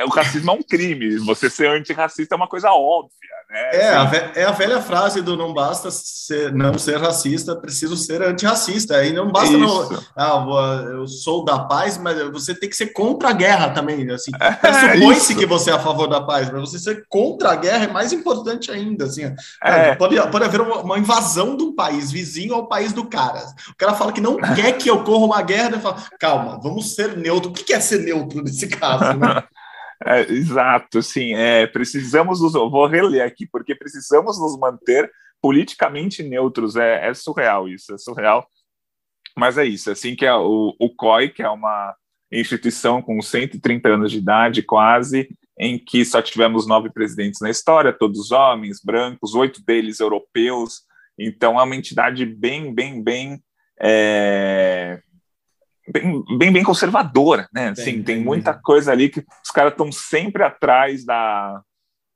o racismo é um crime, você ser antirracista é uma coisa óbvia. Né? É, a é a velha frase do não basta ser, não ser racista, preciso ser antirracista. Aí não basta não, ah, eu sou da paz, mas você tem que ser contra a guerra também. Assim, é, supõe-se que você é a favor da paz, mas você ser contra a guerra é mais importante ainda. Assim, é. pode, pode haver uma, uma, invasão de um país vizinho ao país do cara. O cara fala que não quer que ocorra uma guerra, e fala, calma, vamos ser neutro. O que é ser neutro nesse caso? Né? É, exato, sim. É, precisamos nos. Vou reler aqui, porque precisamos nos manter politicamente neutros. É, é surreal isso, é surreal. Mas é isso, assim que é o, o COI, que é uma instituição com 130 anos de idade, quase, em que só tivemos nove presidentes na história, todos homens, brancos, oito deles europeus. Então é uma entidade bem, bem, bem é, bem, bem, bem conservadora, né? Assim, tem muita coisa ali que os caras estão sempre atrás da,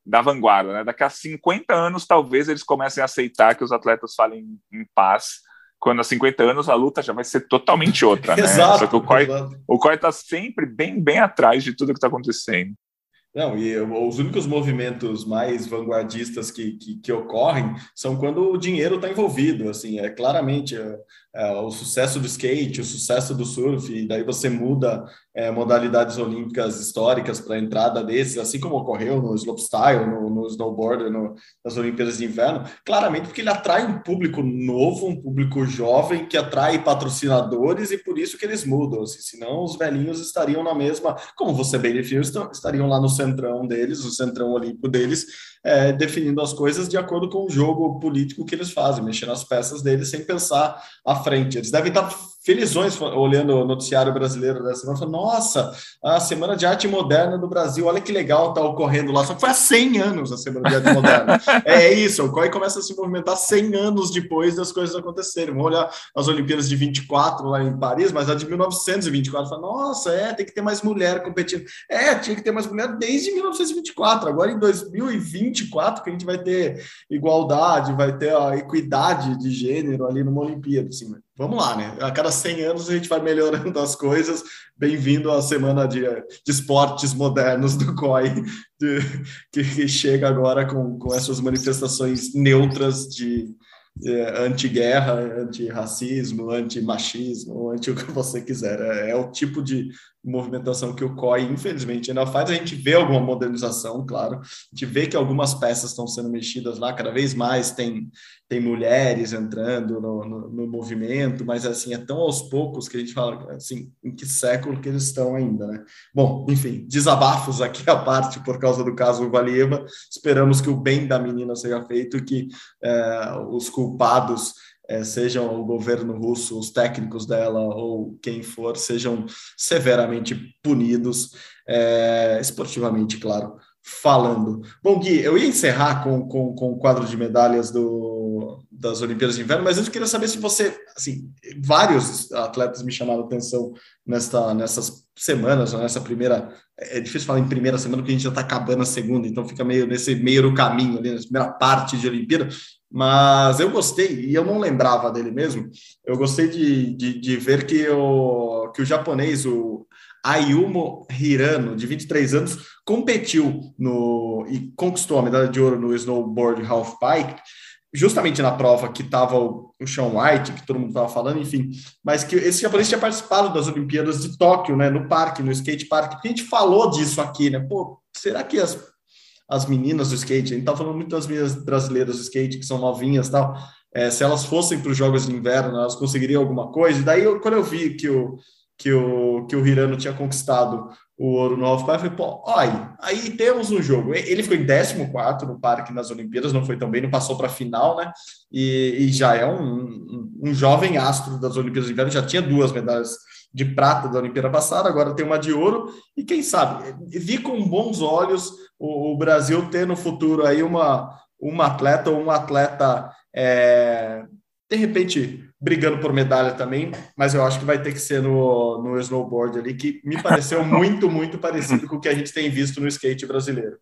da vanguarda, né? Daqui a 50 anos, talvez eles comecem a aceitar que os atletas falem em paz. Quando há 50 anos a luta já vai ser totalmente outra, né? Exato, Só que o COI, o COI tá sempre bem, bem atrás de tudo que está acontecendo. Não, e os únicos movimentos mais vanguardistas que, que, que ocorrem são quando o dinheiro está envolvido, assim, é claramente é, o sucesso do skate, o sucesso do surf, e daí você muda é, modalidades olímpicas históricas para a entrada desses, assim como ocorreu no slopestyle, no, no snowboard, no, nas Olimpíadas de Inverno, claramente porque ele atrai um público novo, um público jovem, que atrai patrocinadores e por isso que eles mudam, assim, senão os velhinhos estariam na mesma, como você bem definiu, estariam lá no centrão deles, o centrão olímpico deles, é, definindo as coisas de acordo com o jogo político que eles fazem, mexendo as peças deles sem pensar à frente. Eles devem estar felizões olhando o noticiário brasileiro dessa semana, falando, nossa, a Semana de Arte Moderna do Brasil, olha que legal está ocorrendo lá, só que foi há 100 anos a Semana de Arte Moderna. é isso, o COI começa a se movimentar 100 anos depois das coisas acontecerem. Vamos olhar as Olimpíadas de 24 lá em Paris, mas a de 1924, fala, nossa, é, tem que ter mais mulher competindo. É, tinha que ter mais mulher desde 1924, agora em 2024 que a gente vai ter igualdade, vai ter a equidade de gênero ali numa Olimpíada, assim, né? Vamos lá, né? A cada 100 anos a gente vai melhorando as coisas. Bem-vindo à semana de, de esportes modernos do COI, de, que, que, chega agora com, com essas manifestações neutras de, anti-guerra, anti-racismo, anti-machismo, anti o que você quiser. É, é, o tipo de movimentação que o COI, infelizmente, ainda faz. A gente vê alguma modernização, claro. A gente vê que algumas peças estão sendo mexidas lá, cada vez mais tem, tem mulheres entrando no, no, no movimento, mas assim, é tão aos poucos que a gente fala, assim, em que século que eles estão ainda, né? Bom, enfim, desabafos aqui à parte por causa do caso Valieva. Esperamos que o bem da menina seja feito que é, os culpados é, sejam o governo russo, os técnicos dela ou quem for, sejam severamente punidos, é, esportivamente, claro, falando. Bom, Gui, eu ia encerrar com, com, com o quadro de medalhas do, das Olimpíadas de Inverno, mas eu queria saber se você, assim, vários atletas me chamaram atenção nesta, nessas semanas, nessa primeira, é difícil falar em primeira semana porque a gente já está acabando a segunda, então fica meio nesse meio do caminho ali, na primeira parte de Olimpíada, mas eu gostei, e eu não lembrava dele mesmo, eu gostei de, de, de ver que o, que o japonês, o Ayumo Hirano, de 23 anos, competiu no e conquistou a medalha de ouro no snowboard half pipe, justamente na prova que estava o, o Sean White, que todo mundo estava falando, enfim, mas que esse japonês tinha participado das Olimpíadas de Tóquio, né, no parque, no skate park, a gente falou disso aqui, né, pô, será que as as meninas do skate, a gente tá falando muito das meninas brasileiras do skate, que são novinhas tal, é, se elas fossem para os Jogos de Inverno, elas conseguiriam alguma coisa, e daí eu, quando eu vi que o, que o, que o Hirano tinha conquistado o ouro no halfpipe, eu falei, pô, olha, aí temos um jogo. Ele ficou em 14 no parque nas Olimpíadas, não foi tão bem, não passou para a final, né? E, e, já é um, um, um, jovem astro das Olimpíadas de Inverno, já tinha duas medalhas de prata da Olimpíada passada, agora tem uma de ouro, e quem sabe, vi com bons olhos o, o Brasil ter no futuro aí uma, uma atleta ou um atleta, é, de repente, brigando por medalha também, mas eu acho que vai ter que ser no, no snowboard ali, que me pareceu muito, muito parecido com o que a gente tem visto no skate brasileiro.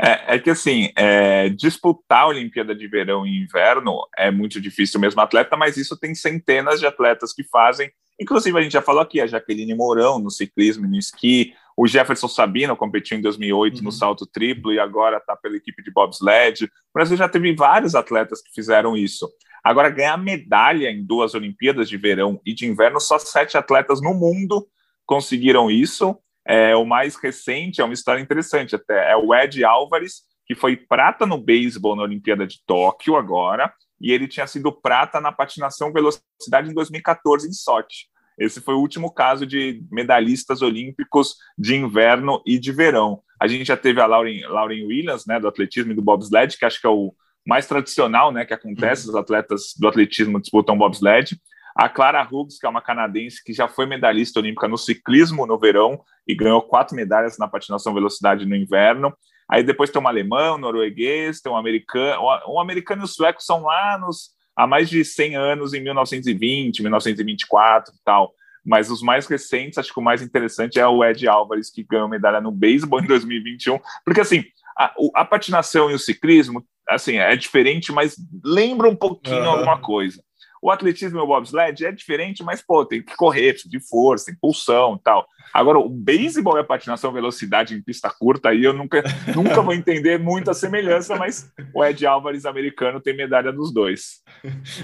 É, é que assim, é, disputar a Olimpíada de Verão e Inverno é muito difícil mesmo atleta, mas isso tem centenas de atletas que fazem. Inclusive, a gente já falou aqui, a Jaqueline Mourão no ciclismo e no esqui, o Jefferson Sabino competiu em 2008 uhum. no salto triplo e agora está pela equipe de bobsled. O Brasil já teve vários atletas que fizeram isso. Agora, ganhar medalha em duas Olimpíadas de verão e de inverno, só sete atletas no mundo conseguiram isso. É, o mais recente é uma história interessante até. É o Ed Álvares, que foi prata no beisebol na Olimpíada de Tóquio agora, e ele tinha sido prata na patinação velocidade em 2014 em Sochi. Esse foi o último caso de medalhistas olímpicos de inverno e de verão. A gente já teve a Lauren, Lauren Williams, né, do atletismo e do bobsled, que acho que é o mais tradicional, né, que acontece, uhum. os atletas do atletismo disputam bobsled. A Clara Hughes, que é uma canadense que já foi medalhista olímpica no ciclismo no verão e ganhou quatro medalhas na patinação velocidade no inverno. Aí depois tem um alemão, um norueguês, tem um americano. Um americano e o sueco são lá nos há mais de 100 anos, em 1920, 1924 e tal. mas os mais recentes, acho que o mais interessante é o Ed Álvares, que ganhou medalha no beisebol em 2021, porque assim, a, a, patinação e o ciclismo, assim, é diferente, mas lembra um pouquinho uhum. alguma coisa. O atletismo e o bobsled é diferente, mas, pô, tem que correr, de força, impulsão e tal. Agora, o beisebol e a patinação velocidade em pista curta, aí eu nunca, nunca vou entender muita semelhança, mas o Ed Álvares americano tem medalha dos dois.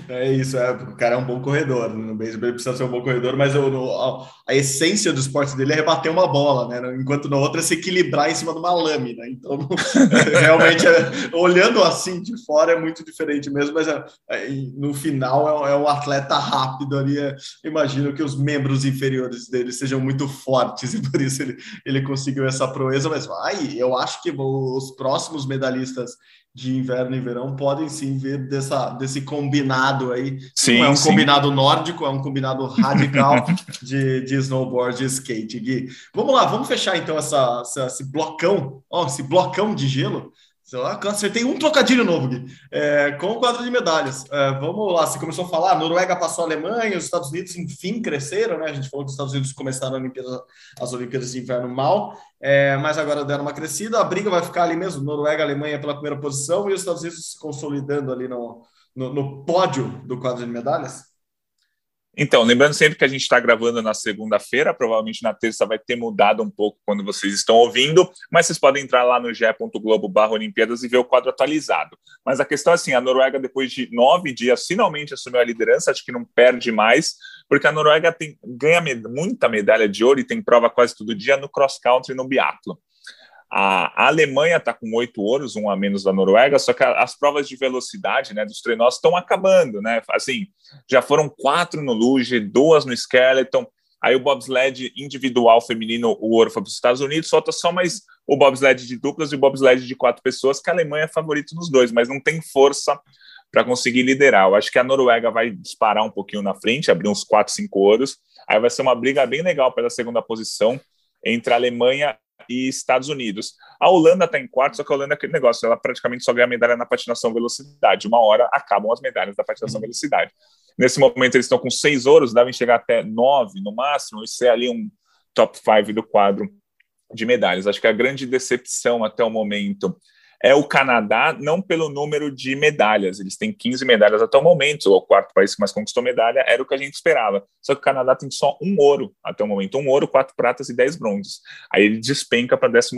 É isso, é, o cara é um bom corredor. Né? No beisebol ele precisa ser um bom corredor, mas eu, no, a, a, essência do esporte dele é rebater uma bola, né? Enquanto na outra é se equilibrar em cima de uma lâmina. Então, realmente, é, olhando assim de fora é muito diferente mesmo, mas é, é no final é, é, um atleta rápido ali. É, imagino que os membros inferiores dele sejam muito fortes fortes e por isso ele, ele conseguiu essa proeza. Mas vai, eu acho que os próximos medalhistas de inverno e verão podem sim ver dessa, desse combinado aí. Sim, Não é um sim. combinado nórdico, é um combinado radical de, de snowboard e skate. Gui. Vamos lá, vamos fechar então essa, essa esse blocão, ó, esse blocão de gelo Acertei um trocadilho novo, Gui. É, com o quadro de medalhas. É, vamos lá, você começou a falar, a Noruega passou a Alemanha, os Estados Unidos, enfim, cresceram, né? A gente falou que os Estados Unidos começaram Olimpíadas, as Olimpíadas de Inverno mal, é, mas agora deram uma crescida. A briga vai ficar ali mesmo, Noruega, Alemanha pela primeira posição e os Estados Unidos se consolidando ali no, no, no pódio do quadro de medalhas. Então, lembrando sempre que a gente está gravando na segunda-feira, provavelmente na terça vai ter mudado um pouco quando vocês estão ouvindo, mas vocês podem entrar lá no ge.globo barra Olimpíadas e ver o quadro atualizado. Mas a questão é assim, a Noruega, depois de nove dias, finalmente assumiu a liderança, acho que não perde mais, porque a Noruega tem, ganha med muita medalha de ouro e tem prova quase todo dia no cross-country e no biatlo. A, Alemanha está com oito ouros, um a menos da Noruega, só que as provas de velocidade né, dos treinos estão acabando, né? Assim, já foram quatro no luge, duas no skeleton. Aí o bobsled individual feminino, o ouro foi para os Estados Unidos, falta só mais o bobsled de duplas e o bobsled de quatro pessoas, que a Alemanha é favorito nos dois, mas não tem força para conseguir liderar. Eu acho que a Noruega vai disparar um pouquinho na frente, abrir uns quatro, cinco ouros. Aí vai ser uma briga bem legal pela segunda posição entre a Alemanha e Estados Unidos. A Holanda está em quarto, só que a Holanda é aquele negócio, ela praticamente só ganha medalha na patinação velocidade. Uma hora acabam as medalhas da patinação uhum. velocidade. Nesse momento eles estão com seis ouros, devem chegar até nove no máximo e ser ali um top five do quadro de medalhas. Acho que a grande decepção até o momento é o Canadá, não pelo número de medalhas, eles têm 15 medalhas até o momento, o quarto país que mais conquistou medalha, era o que a gente esperava. Só que o Canadá tem só um ouro até o momento, um ouro, quatro pratas e dez bronzes. Aí ele despenca para 14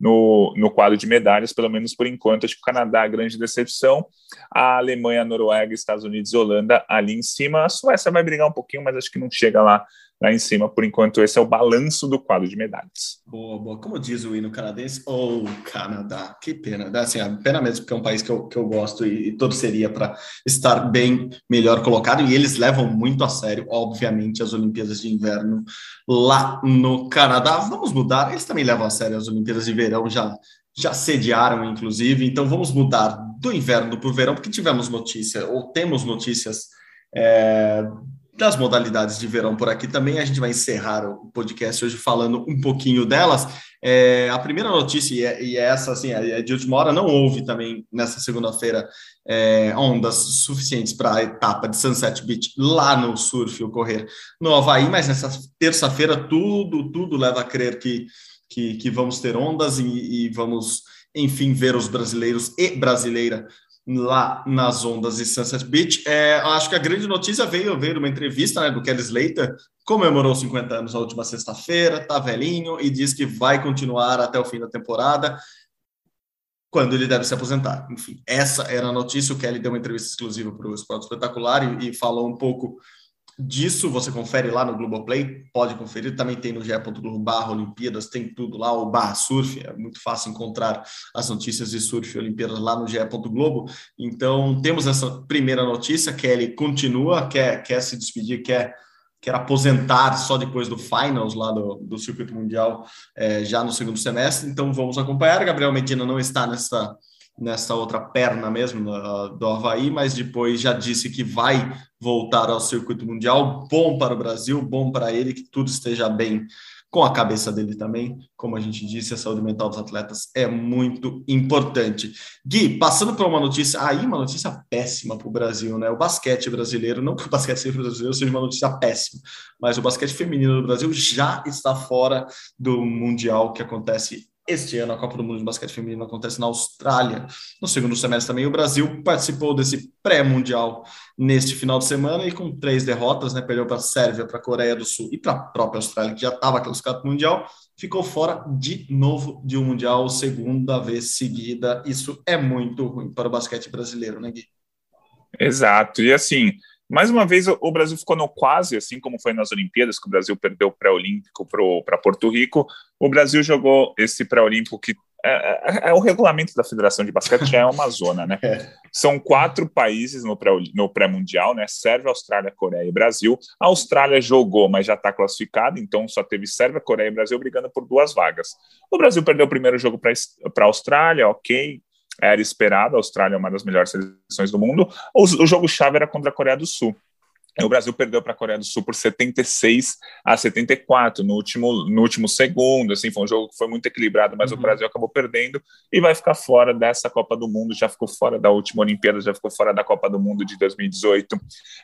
no, no quadro de medalhas, pelo menos por enquanto. Acho que o Canadá, a grande decepção, a Alemanha, a Noruega, Estados Unidos e Holanda ali em cima. A Suécia vai brigar um pouquinho, mas acho que não chega lá lá em cima. Por enquanto, esse é o balanço do quadro de medalhas. Boa, boa. Como diz o hino canadense, oh, Canadá, que pena. Assim, a pena mesmo, porque é um país que eu, que eu gosto e, e torceria para estar bem melhor colocado. E eles levam muito a sério, obviamente, as Olimpíadas de Inverno lá no Canadá. Vamos mudar, eles também levam a sério as Olimpíadas de Verão, já já sediaram, inclusive. Então, vamos mudar do inverno para o verão, porque tivemos notícia, ou temos notícias é, das modalidades de verão por aqui também. A gente vai encerrar o podcast hoje falando um pouquinho delas. É, a primeira notícia, e, é, e é essa assim, é de última hora, não houve também nessa segunda-feira é, ondas suficientes para a etapa de Sunset Beach lá no surf ocorrer no Havaí, mas nessa terça-feira tudo, tudo leva a crer que, que, que vamos ter ondas e, e vamos, enfim, ver os brasileiros e brasileira lá nas ondas de Sunset Beach. É, acho que a grande notícia veio ver uma entrevista né, do Kelly Slater, comemorou 50 anos na última sexta-feira, tá velhinho e diz que vai continuar até o fim da temporada, quando ele deve se aposentar. Enfim, essa era a notícia. O Kelly deu uma entrevista exclusiva para o Esporte Espetacular e, e falou um pouco disso você confere lá no Globoplay, pode conferir, também tem no ge.globo barra Olimpíadas, tem tudo lá, o barra surf, é muito fácil encontrar as notícias de surf e Olimpíadas lá no ge.globo, então temos essa primeira notícia, Kelly continua, quer, quer se despedir, quer, quer aposentar só depois do finals lá do, do circuito mundial, é, já no segundo semestre, então vamos acompanhar, Gabriel Medina não está nessa nessa outra perna mesmo do Havaí, mas depois já disse que vai voltar ao circuito mundial. Bom para o Brasil, bom para ele, que tudo esteja bem com a cabeça dele também. Como a gente disse, a saúde mental dos atletas é muito importante. Gui, passando para uma notícia, aí uma notícia péssima para o Brasil, né? O basquete brasileiro, não que o basquete brasileiro seja uma notícia péssima, mas o basquete feminino do Brasil já está fora do Mundial que acontece este ano, a Copa do Mundo de Basquete Feminino acontece na Austrália. No segundo semestre também, o Brasil participou desse pré-mundial neste final de semana e com três derrotas, né? Perdeu para a Sérvia, para a Coreia do Sul e para a própria Austrália, que já estava classificado para Mundial, ficou fora de novo de um Mundial, segunda vez seguida. Isso é muito ruim para o basquete brasileiro, né, Gui? Exato. E assim, mais uma vez, o Brasil ficou no quase, assim como foi nas Olimpíadas, que o Brasil perdeu o pré-olímpico para Porto Rico. O Brasil jogou esse pré-olímpico que é, é, é, o regulamento da Federação de Basquete é uma zona, né? É. São quatro países no pré-mundial, né? Sérvia, Austrália, Coreia e Brasil. A Austrália jogou, mas já está classificada, então só teve Sérvia, Coreia e Brasil brigando por duas vagas. O Brasil perdeu o primeiro jogo para a Austrália, ok, era esperado, a Austrália é uma das melhores seleções do mundo. O, jogo-chave era contra a Coreia do Sul. O Brasil perdeu para a Coreia do Sul por 76 a 74 no último, no último segundo. Assim, foi um jogo que foi muito equilibrado, mas uhum. o Brasil acabou perdendo e vai ficar fora dessa Copa do Mundo. Já ficou fora da última Olimpíada, já ficou fora da Copa do Mundo de 2018.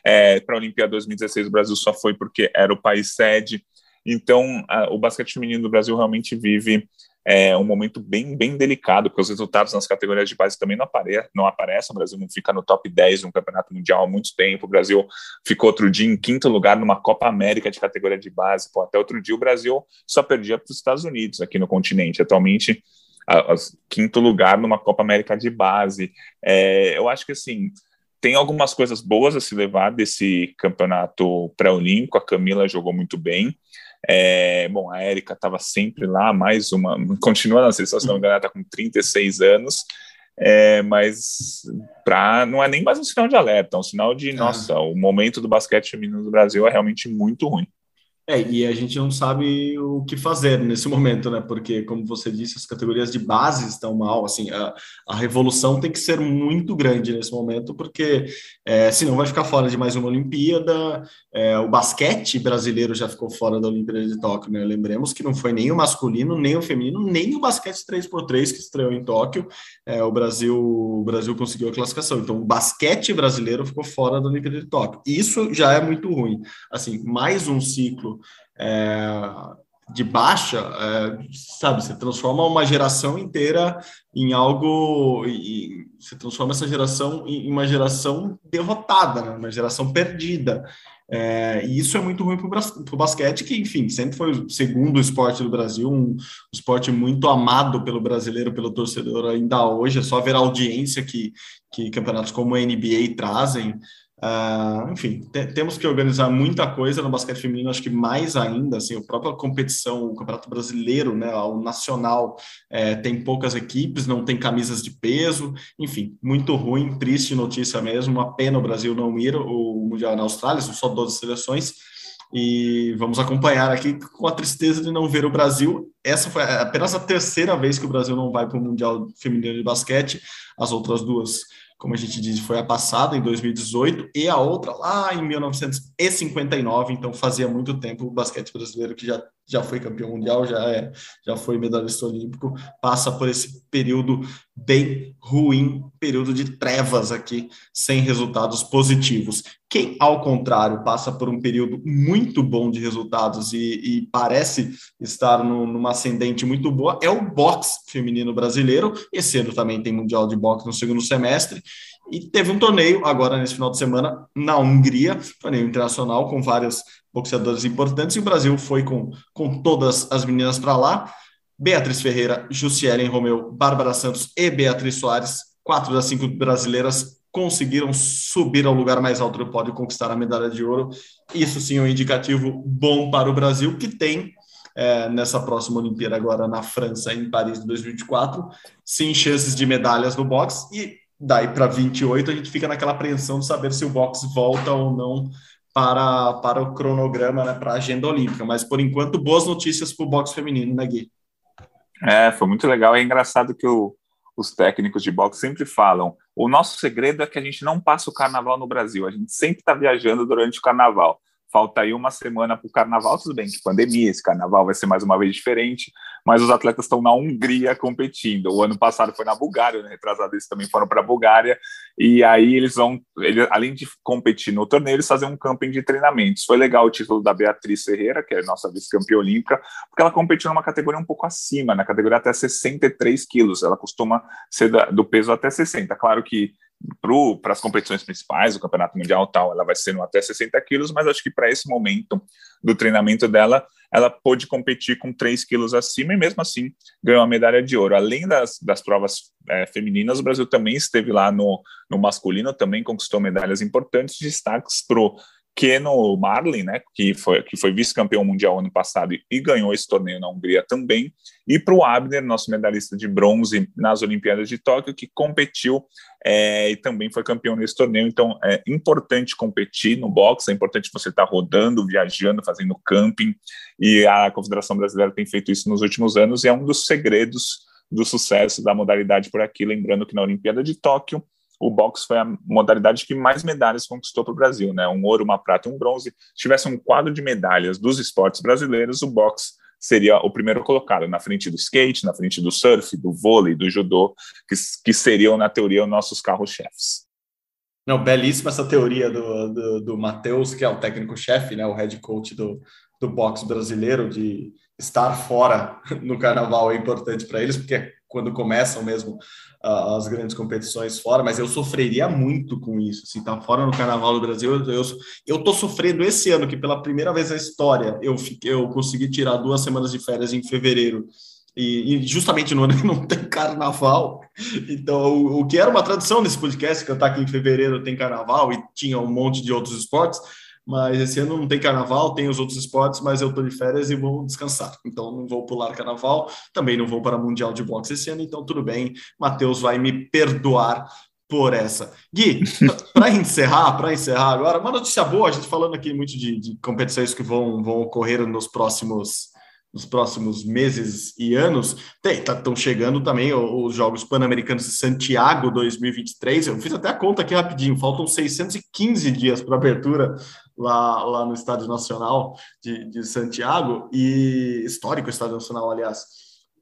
É, para a Olimpíada 2016, o Brasil só foi porque era o país sede. Então, a, o basquete feminino do Brasil realmente vive é um momento bem, bem delicado, porque os resultados nas categorias de base também não, apare não aparecem. O Brasil não fica no top 10 no Campeonato Mundial há muito tempo. O Brasil ficou outro dia em quinto lugar numa Copa América de categoria de base. Pô, até outro dia o Brasil só perdia para os Estados Unidos aqui no continente. Atualmente, a, a, quinto lugar numa Copa América de base. É, eu acho que assim tem algumas coisas boas a se levar desse campeonato pré-olímpico. A Camila jogou muito bem. É, bom, a Érica estava sempre lá, mais uma, continua na seleção, se não me engano, está com 36 anos, é, mas pra, não é nem mais um sinal de alerta, é um sinal de, é. nossa, o momento do basquete feminino do Brasil é realmente muito ruim. É, e a gente não sabe o que fazer nesse momento, né? Porque, como você disse, as categorias de base estão mal. Assim, a, a revolução tem que ser muito grande nesse momento, porque é, senão vai ficar fora de mais uma Olimpíada. É, o basquete brasileiro já ficou fora da Olimpíada de Tóquio, né? Lembremos que não foi nem o masculino, nem o feminino, nem o basquete 3x3 que estreou em Tóquio. É, o Brasil o Brasil conseguiu a classificação. Então, o basquete brasileiro ficou fora da Olimpíada de Tóquio. Isso já é muito ruim. Assim, mais um ciclo é, de baixa, é, sabe, você transforma uma geração inteira em algo, e, você transforma essa geração em uma geração derrotada, né? uma geração perdida. É, e isso é muito ruim para o basquete, que, enfim, sempre foi o segundo esporte do Brasil, um esporte muito amado pelo brasileiro, pelo torcedor ainda hoje. É só ver a audiência que, que campeonatos como a NBA trazem. Uh, enfim, te, temos que organizar muita coisa no basquete feminino, acho que mais ainda, assim, a própria competição, o Campeonato Brasileiro, né, o nacional, é, tem poucas equipes, não tem camisas de peso, enfim, muito ruim, triste notícia mesmo, uma pena o Brasil não ir o Mundial na Austrália, são só 12 seleções, e vamos acompanhar aqui com a tristeza de não ver o Brasil. Essa foi apenas a terceira vez que o Brasil não vai para o Mundial Feminino de Basquete, as outras duas como a gente disse, foi a passada, em 2018, e a outra lá em 1959, então fazia muito tempo o basquete brasileiro que já, já foi campeão mundial, já, é, já foi medalhista olímpico, passa por esse período bem ruim, período de trevas aqui, sem resultados positivos. Quem, ao contrário, passa por um período muito bom de resultados e, e parece estar no, numa ascendente muito boa é o boxe feminino brasileiro. Esse ano também tem Mundial de Boxe no segundo semestre. E teve um torneio agora nesse final de semana na Hungria, torneio internacional com várias boxeadoras importantes, e o Brasil foi com, com todas as meninas para lá. Beatriz Ferreira, Jussielen Romeu, Bárbara Santos e Beatriz Soares, quatro das cinco brasileiras conseguiram subir ao lugar mais alto do pódio e conquistar a medalha de ouro. Isso sim é um indicativo bom para o Brasil, que tem é, nessa próxima Olimpíada agora na França, em Paris de 2024, sim chances de medalhas no boxe e daí para 28 a gente fica naquela apreensão de saber se o boxe volta ou não para, para o cronograma, né, para a agenda olímpica. Mas por enquanto, boas notícias para o boxe feminino, né, Gui? É, foi muito legal. É engraçado que o, os técnicos de boxe sempre falam: o nosso segredo é que a gente não passa o carnaval no Brasil, a gente sempre está viajando durante o carnaval. Falta aí uma semana para o carnaval, tudo bem que pandemia, esse carnaval vai ser mais uma vez diferente, mas os atletas estão na Hungria competindo. O ano passado foi na Bulgária, né? retrasado eles também foram para a Bulgária, e aí eles vão, eles, além de competir no torneio, eles fazem um camping de treinamentos. Foi legal o título da Beatriz Ferreira, que é nossa vice-campeã olímpica, porque ela competiu numa categoria um pouco acima, na categoria até 63 quilos, ela costuma ser da, do peso até 60. Claro que para as competições principais, o Campeonato Mundial tal, ela vai ser no até 60 quilos, mas acho que para esse momento do treinamento dela, ela pôde competir com 3 quilos acima e mesmo assim ganhou a medalha de ouro. Além das, das provas é, femininas, o Brasil também esteve lá no, no masculino, também conquistou medalhas importantes, destaques para o Keno Marlin, né, que foi, que foi vice-campeão mundial ano passado e, e, ganhou esse torneio na Hungria também, e para o Abner, nosso medalhista de bronze nas Olimpíadas de Tóquio, que competiu é, e também foi campeão nesse torneio. Então, é importante competir no boxe, é importante você estar tá rodando, viajando, fazendo camping, e a Confederação Brasileira tem feito isso nos últimos anos, e é um dos segredos do sucesso da modalidade por aqui. Lembrando que na Olimpíada de Tóquio, o boxe foi a modalidade que mais medalhas conquistou para o Brasil, né? Um ouro, uma prata e um bronze. Se tivesse um quadro de medalhas dos esportes brasileiros, o boxe seria o primeiro colocado, na frente do skate, na frente do surf, do vôlei, do judô, que, que seriam, na teoria, os nossos carros-chefes. Não, belíssima essa teoria do, do, do Matheus, que é o técnico-chefe, né, o head coach do, do boxe brasileiro, de estar fora no carnaval é importante para eles, porque é quando começam mesmo as grandes competições fora, mas eu sofreria muito com isso, assim, tá fora no Carnaval do Brasil, eu, eu, eu tô sofrendo esse ano, que pela primeira vez na história eu, fiquei, eu consegui tirar duas semanas de férias em fevereiro, e, e, justamente no ano que não tem carnaval. Então, o, o, que era uma tradição nesse podcast, que eu estar aqui em fevereiro tem carnaval e tinha um monte de outros esportes, mas esse ano não tem carnaval, tem os outros esportes, mas eu estou de férias e vou descansar. Então não vou pular carnaval, também não vou para Mundial de Boxe esse ano, então tudo bem. Matheus vai me perdoar por essa. Gui, para encerrar, para encerrar agora, uma notícia boa, a gente falando aqui muito de, de competições que vão, vão ocorrer nos próximos nos próximos meses e anos, estão tá, chegando também os Jogos Pan-Americanos de Santiago 2023. Eu fiz até a conta aqui rapidinho, faltam 615 dias para abertura lá, lá no Estádio Nacional de, de Santiago, e histórico Estádio Nacional, aliás.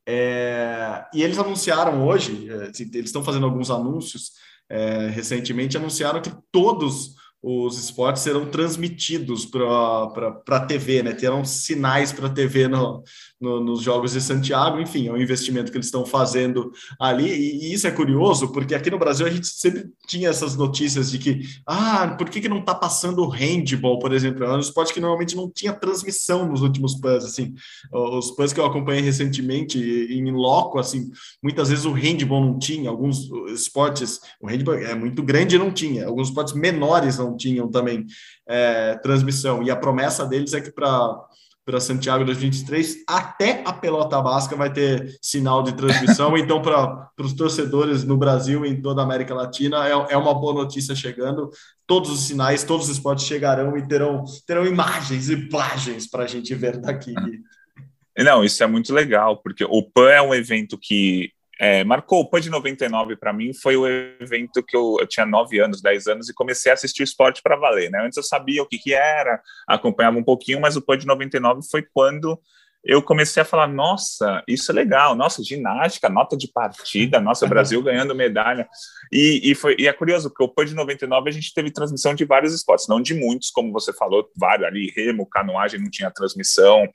É, e eles anunciaram hoje, é, eles estão fazendo alguns anúncios é, recentemente, anunciaram que todos os esportes serão transmitidos para a TV, né? Terão sinais para a TV no, no, nos Jogos de Santiago, enfim, é um investimento que eles estão fazendo ali, e, e, isso é curioso, porque aqui no Brasil a gente sempre tinha essas notícias de que, ah, por que, que não está passando o handball, por exemplo? É um esporte que normalmente não tinha transmissão nos últimos PANs, assim, os PANs que eu acompanhei recentemente em loco, assim, muitas vezes o handball não tinha, alguns esportes, o handball é muito grande e não tinha, alguns esportes menores não tinham também é, transmissão, e a promessa deles é que para para Santiago 2023, até a pelota basca vai ter sinal de transmissão. então, para os torcedores no Brasil e em toda a América Latina, é, é uma boa notícia chegando. Todos os sinais, todos os esportes chegarão e terão, terão imagens, imagens para a gente ver daqui. Não, isso é muito legal, porque o PAN é um evento que é, marcou o de 99 para mim foi o evento que eu, eu, tinha 9 anos, 10 anos e comecei a assistir esporte para valer, né? Antes eu sabia o que, que era, acompanhava um pouquinho, mas o de 99 foi quando eu comecei a falar, nossa, isso é legal, nossa, ginástica, nota de partida, nossa, Brasil ganhando medalha. E, e, foi, e é curioso, porque o PAN de 99 a gente teve transmissão de vários esportes, não de muitos, como você falou, vários ali, remo, canoagem não tinha transmissão,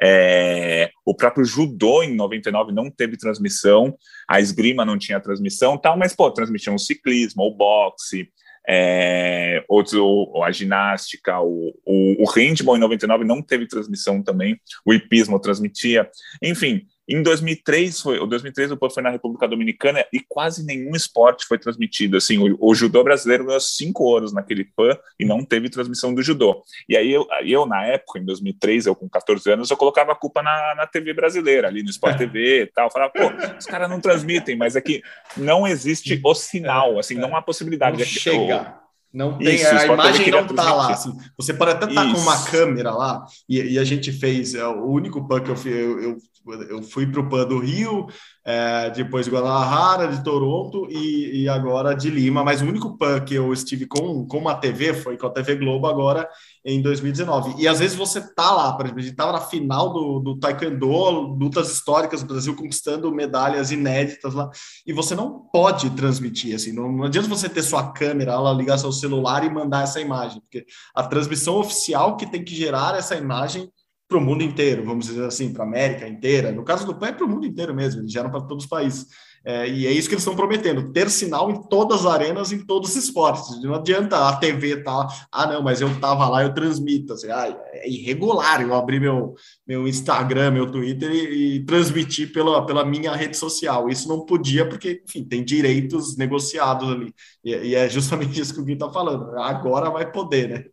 é, o próprio judô em 99 não teve transmissão, a esgrima não tinha transmissão, tal, mas, pô, transmitiam o ciclismo, o boxe, é, a ginástica, o, o, o handball em 99 não teve transmissão também, o hipismo transmitia, enfim, em 2003, foi, o 2003 o PAN foi na República Dominicana e quase nenhum esporte foi transmitido. Assim, o, o judô brasileiro ganhou cinco ouros naquele PAN e não teve transmissão do judô. E aí eu, eu, na época, em 2003, eu com 14 anos, eu colocava a culpa na, na TV brasileira, ali no Sport TV e tal. Falava, pô, os caras não transmitem, mas é que não existe o sinal, assim, não há possibilidade. Não chega. Não tem, Isso, a imagem não tá lá. Assim, você pode até estar tá com uma câmera lá, e, e, a gente fez, é, o único PAN que eu, eu, eu eu fui para o PAN do Rio, é, depois de Guadalajara, de Toronto e, e, agora de Lima. Mas o único PAN que eu estive com, com uma TV foi com a TV Globo agora em 2019. E às vezes você tá lá, por exemplo, a gente estava na final do, do Taekwondo, lutas históricas Brasil conquistando medalhas inéditas lá, e você não pode transmitir, assim, não, não adianta você ter sua câmera lá, ligar seu celular e mandar essa imagem, porque a transmissão oficial que tem que gerar essa imagem para o mundo inteiro, vamos dizer assim, para a América inteira. No caso do PAN, é para o mundo inteiro mesmo, eles geram para todos os países. É, e é isso que eles estão prometendo: ter sinal em todas as arenas, em todos os esportes. Não adianta a TV tá, ah, não, mas eu estava lá, eu transmito. Assim, ah, é irregular eu abrir meu, meu Instagram, meu Twitter e, e transmitir pela, pela minha rede social. Isso não podia, porque, enfim, tem direitos negociados ali. E, e é justamente isso que o Gui está falando. Agora vai poder, né?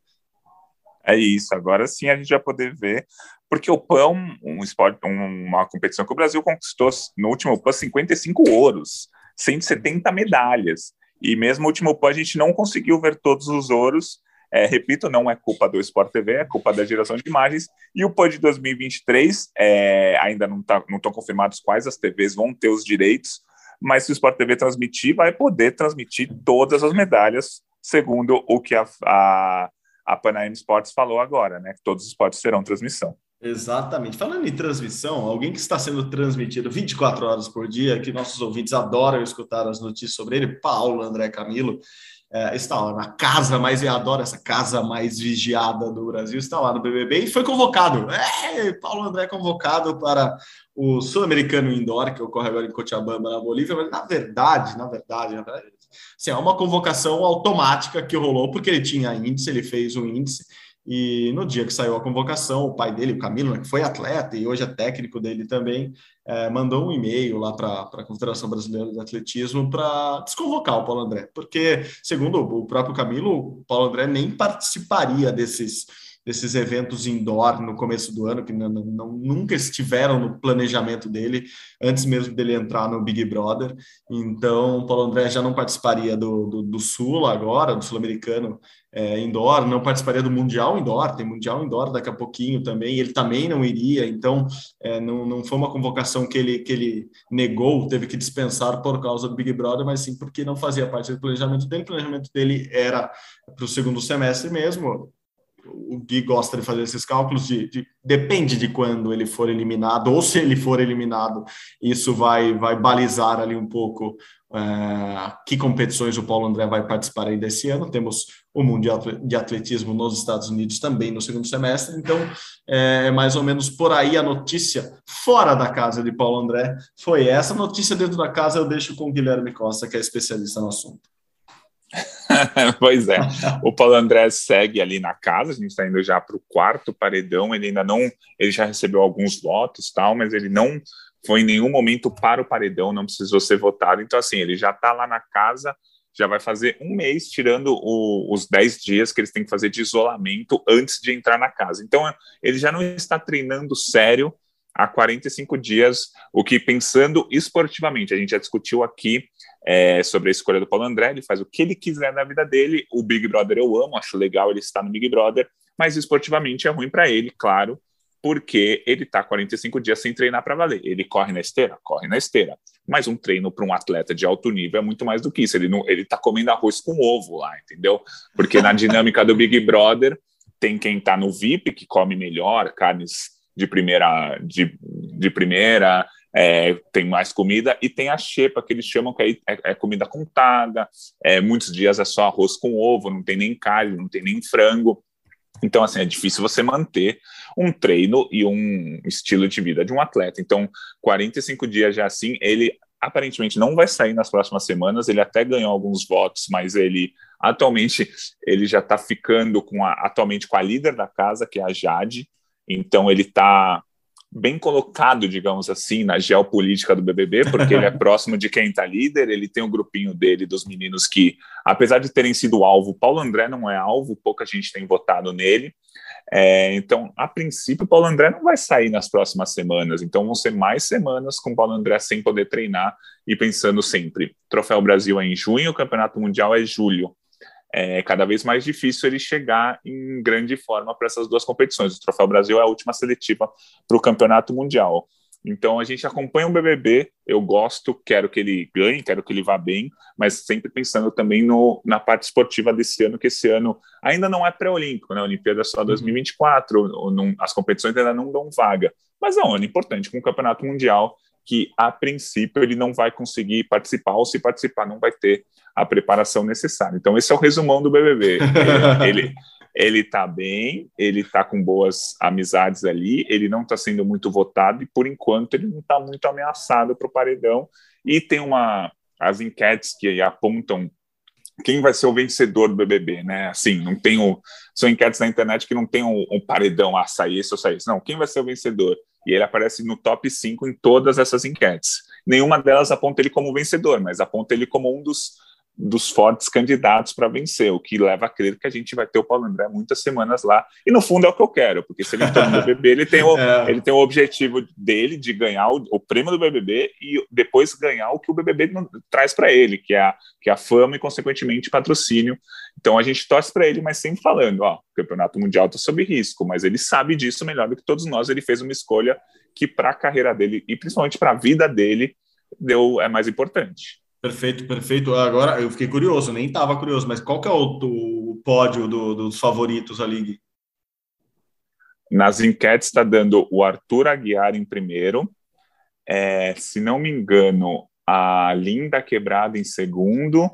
É isso, agora sim a gente vai poder ver, porque o PAN, um esporte, uma competição que o Brasil conquistou no último PAN 55 ouros, 170 medalhas. E mesmo no último PAN a gente não conseguiu ver todos os ouros. É, repito, não é culpa do Sport TV, é culpa da geração de imagens. E o PAN de 2023, é, ainda não estão tá, confirmados quais as TVs vão ter os direitos, mas se o Sport TV transmitir, vai poder transmitir todas as medalhas, segundo o que a, a a Panaim Sports falou agora, né? Que todos os esportes terão transmissão. Exatamente. Falando em transmissão, alguém que está sendo transmitido 24 horas por dia, que nossos ouvintes adoram escutar as notícias sobre ele, Paulo André Camilo, é, está lá na casa mais, eu adoro essa casa mais vigiada do Brasil, está lá no BBB e foi convocado. É, Paulo André convocado para o Sul-Americano Indoor, que ocorre agora em Cochabamba, na Bolívia, mas na verdade, na verdade, na verdade Assim, é uma convocação automática que rolou, porque ele tinha índice, ele fez o índice, e no dia que saiu a convocação, o pai dele, o Camilo, né, que foi atleta e hoje é técnico dele também, é, mandou um e-mail lá para a Confederação Brasileira de Atletismo para desconvocar o Paulo André, porque, segundo o próprio Camilo, o Paulo André nem participaria desses desses eventos indoor no começo do ano, que não, não, nunca estiveram no planejamento dele, antes mesmo dele entrar no Big Brother. Então, o Paulo André já não participaria do, do, do Sul agora, do Sul-Americano é, indoor, não participaria do Mundial indoor, tem Mundial indoor daqui a pouquinho também, ele também não iria, então é, não, não foi uma convocação que ele, que ele negou, teve que dispensar por causa do Big Brother, mas sim porque não fazia parte do planejamento dele, o planejamento dele era para o segundo semestre mesmo, o Gui gosta de fazer esses cálculos de, de, depende de quando ele for eliminado ou se ele for eliminado isso vai vai balizar ali um pouco é, que competições o Paulo André vai participar aí desse ano. Temos o mundial de atletismo nos Estados Unidos também no segundo semestre. Então é, é mais ou menos por aí a notícia fora da casa de Paulo André. Foi essa notícia dentro da casa eu deixo com o Guilherme Costa que é especialista no assunto pois é. O Paulo André segue ali na casa, a gente está indo já para o quarto paredão. Ele ainda não. Ele já recebeu alguns votos, tal, mas ele não foi em nenhum momento para o paredão, não precisou ser votado. Então, assim, ele já está lá na casa, já vai fazer um mês, tirando o, os 10 dias que eles têm que fazer de isolamento antes de entrar na casa. Então, ele já não está treinando sério há 45 dias, o que pensando esportivamente, a gente já discutiu aqui é, sobre a escolha do Paulo André, ele faz o que ele quiser na vida dele, o Big Brother eu amo, acho legal ele estar no Big Brother, mas esportivamente é ruim para ele, claro, porque ele está 45 dias sem treinar para valer. Ele corre na esteira? Corre na esteira. Mas um treino para um atleta de alto nível é muito mais do que isso. Ele ele está comendo arroz com ovo lá, entendeu? Porque na dinâmica do Big Brother tem quem está no VIP que come melhor, carnes de primeira, de, de primeira, é, tem mais comida, e tem a xepa, que eles chamam que aí é, é, comida contada, é, muitos dias é só arroz com ovo, não tem nem carne, não tem nem frango. Então, assim, é difícil você manter um treino e um estilo de vida de um atleta. Então, 45 dias já assim, ele aparentemente não vai sair nas próximas semanas. Ele até ganhou alguns votos, mas ele atualmente ele já está ficando com a, atualmente com a líder da casa, que é a Jade. Então ele está bem colocado, digamos assim, na geopolítica do BBB, porque ele é próximo de quem está líder, ele tem o um grupinho dele, dos meninos que, apesar de terem sido alvo, Paulo André não é alvo, pouca gente tem votado nele, é, então, a princípio, Paulo André não vai sair nas próximas semanas, então vão ser mais semanas com Paulo André sem poder treinar e pensando sempre, Troféu Brasil é em junho, o Campeonato Mundial é julho, é cada vez mais difícil ele chegar em grande forma para essas duas competições. O Troféu Brasil é a última seletiva para o Campeonato Mundial. Então a gente acompanha o BBB, eu gosto, quero que ele ganhe, quero que ele vá bem, mas sempre pensando também no, na parte esportiva desse ano, que esse ano ainda não é pré-olímpico, né? A Olimpíada é só 2024, uhum. ou não, as competições ainda não dão vaga, mas é um ano importante com o Campeonato Mundial, que a princípio ele não vai conseguir participar, ou se participar, não vai ter a preparação necessária. Então, esse é o resumão do BBB. ele, ele está bem, ele está com boas amizades ali, ele não está sendo muito votado e, por enquanto, ele não está muito ameaçado para o paredão. E tem uma. As enquetes que apontam quem vai ser o vencedor do BBB, né? Assim, não tem o, são enquetes na internet que não tem um, um paredão, ah, sair esse ou sair esse. Não, quem vai ser o vencedor? E ele aparece no top 5 em todas essas enquetes. Nenhuma delas aponta ele como vencedor, mas aponta ele como um dos dos fortes candidatos para vencer, o que leva a crer que a gente vai ter o Paulo André muitas semanas lá. E no fundo é o que eu quero, porque se ele entrou no BBB, ele tem o, é. ele tem o objetivo dele de ganhar o, o, prêmio do BBB e depois ganhar o que o BBB traz para ele, que é, a, que é a fama e, consequentemente, patrocínio. Então a gente torce para ele, mas sempre falando: ó, o campeonato mundial está sob risco, mas ele sabe disso melhor do que todos nós. Ele fez uma escolha que, para a carreira dele e principalmente para a vida dele, deu, é mais importante. Perfeito, perfeito. Agora eu fiquei curioso, nem estava curioso, mas qual que é o, o pódio do, dos favoritos ali, Gui? Nas enquetes está dando o Arthur Aguiar em primeiro, é, se não me engano, a Linda Quebrada em segundo,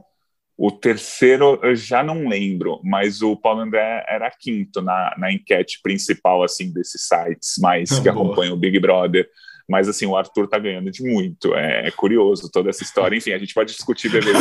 o terceiro eu já não lembro, mas o Paulo André era quinto na, na enquete principal assim desses sites mais que acompanham o Big Brother. Mas, assim, o Arthur tá ganhando de muito. É, é curioso toda essa história. Enfim, a gente pode discutir BBB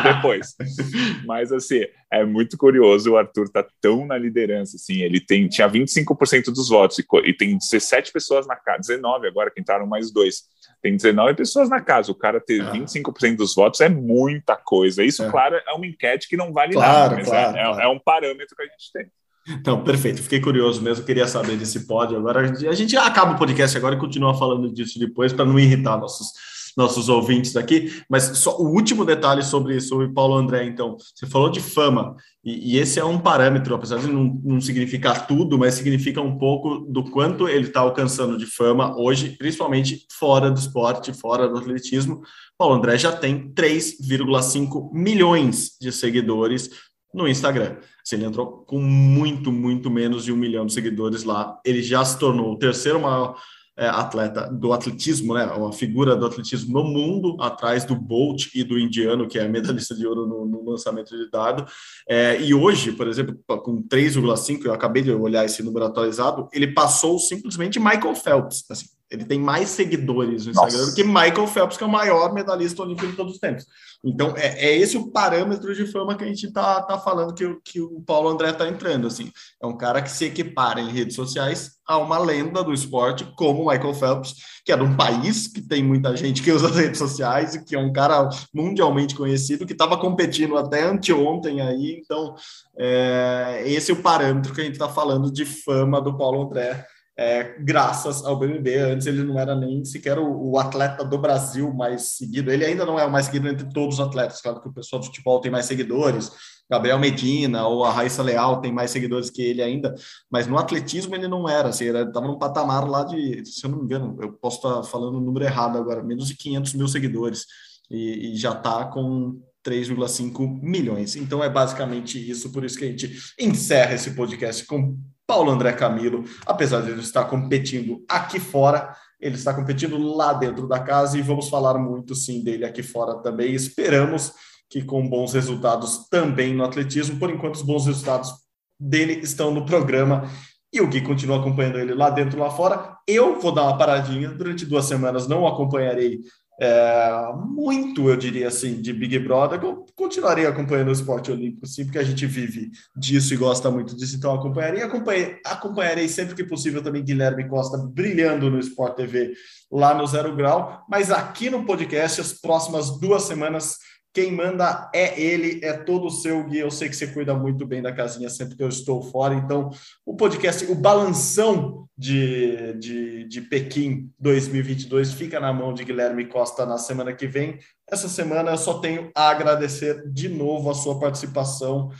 depois. Mas, assim, é muito curioso. O Arthur tá tão na liderança, assim. Ele tem, tinha 25% dos votos e, e tem 17 pessoas na casa. 19 agora, que entraram mais dois. Tem 19 pessoas na casa. O cara ter é. 25% dos votos é muita coisa. Isso, é. claro, é uma enquete que não vale claro, nada, mas é, claro, é, claro. é um parâmetro que a gente tem. Então, perfeito. Fiquei curioso mesmo, queria saber desse pódio. Agora a gente acaba o podcast agora e continua falando disso depois para não irritar nossos nossos ouvintes aqui. Mas só o último detalhe sobre sobre Paulo André. Então, você falou de fama e, e esse é um parâmetro, apesar de não, não significar tudo, mas significa um pouco do quanto ele está alcançando de fama hoje, principalmente fora do esporte, fora do atletismo. Paulo André já tem 3,5 milhões de seguidores no Instagram. Se ele entrou com muito, muito menos de um milhão de seguidores lá, ele já se tornou o terceiro maior é, atleta do atletismo, né? Uma figura do atletismo no mundo, atrás do Bolt e do indiano, que é medalhista de ouro no, no lançamento de dado. É, e hoje, por exemplo, com 3,5, eu acabei de olhar esse número atualizado, ele passou simplesmente Michael Phelps. Assim, ele tem mais seguidores no Instagram Nossa. do que Michael Phelps, que é o maior medalhista olímpico de todos os tempos. Então, é, é esse o parâmetro de fama que a gente está tá falando que, que o Paulo André está entrando. Assim. É um cara que se equipara em redes sociais a uma lenda do esporte, como Michael Phelps, que é de um país que tem muita gente que usa as redes sociais e que é um cara mundialmente conhecido, que estava competindo até anteontem aí. Então, é, esse é o parâmetro que a gente está falando de fama do Paulo André é, graças ao BBB. Antes ele não era nem sequer o, o, atleta do Brasil mais seguido. Ele ainda não é o mais seguido entre todos os atletas. Claro que o pessoal do futebol tem mais seguidores. Gabriel Medina ou a Raíssa Leal tem mais seguidores que ele ainda, mas no atletismo ele não era, assim, ele estava num patamar lá de, se eu não me engano, eu posso estar falando o número errado agora, menos de 500 mil seguidores, e, e já está com 3,5 milhões. Então é basicamente isso, por isso que a gente encerra esse podcast com Paulo André Camilo, apesar de ele estar competindo aqui fora, ele está competindo lá dentro da casa e vamos falar muito sim dele aqui fora também. Esperamos que com bons resultados também no atletismo. Por enquanto, os bons resultados dele estão no programa e o Gui continua acompanhando ele lá dentro lá fora. Eu vou dar uma paradinha durante duas semanas, não acompanharei é, muito, eu diria assim, de Big Brother. Eu continuarei acompanhando o esporte olímpico, sim, porque a gente vive disso e gosta muito disso, então acompanharei. Acompanharei, acompanharei sempre que possível também Guilherme Costa brilhando no Sport TV lá no Zero Grau. Mas aqui no podcast, as próximas duas semanas Quem manda é ele, é todo seu, Gui. Eu sei que você cuida muito bem da casinha sempre que eu estou fora. Então, o podcast, o balanção de, de, de Pequim 2022 fica na mão de Guilherme Costa na semana que vem. Essa semana eu só tenho a agradecer de novo a sua participação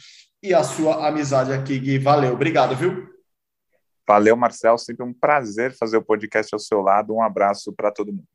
e a sua amizade aqui, Gui. Valeu, obrigado, viu? Valeu, Marcel. Sempre um prazer fazer o podcast ao seu lado. Um abraço para todo mundo.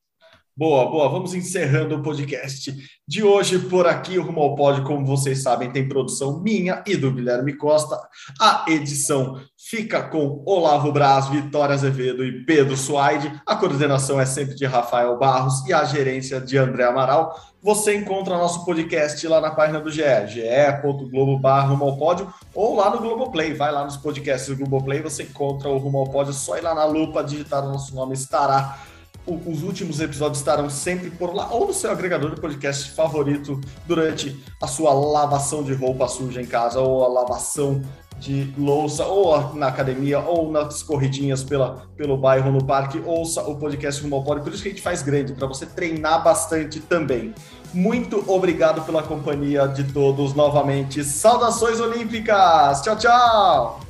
Boa, boa. Vamos encerrando o podcast de hoje por aqui. O Rumo ao Pódio, como vocês sabem, tem produção minha e do Guilherme Costa. A edição fica com Olavo Braz, Vitória Azevedo e Pedro Suaide. A coordenação é sempre de Rafael Barros e a gerência de André Amaral. Você encontra nosso podcast lá na página do GE, ge.globo Rumo ao Pódio, ou lá no Globoplay. Vai lá nos podcasts do Globoplay, você encontra o Rumo ao Pódio. Só ir lá na lupa, digitar o nosso nome, estará os últimos episódios estarão sempre por lá, ou no seu agregador de podcast favorito, durante a sua lavação de roupa suja em casa, ou a lavação de louça, ou na academia, ou nas corridinhas pela, pelo bairro, no parque, ouça o podcast Rumo ao Pódio. Por isso que a gente faz grande, para você treinar bastante também. Muito obrigado pela companhia de todos novamente. Saudações olímpicas! Tchau, tchau!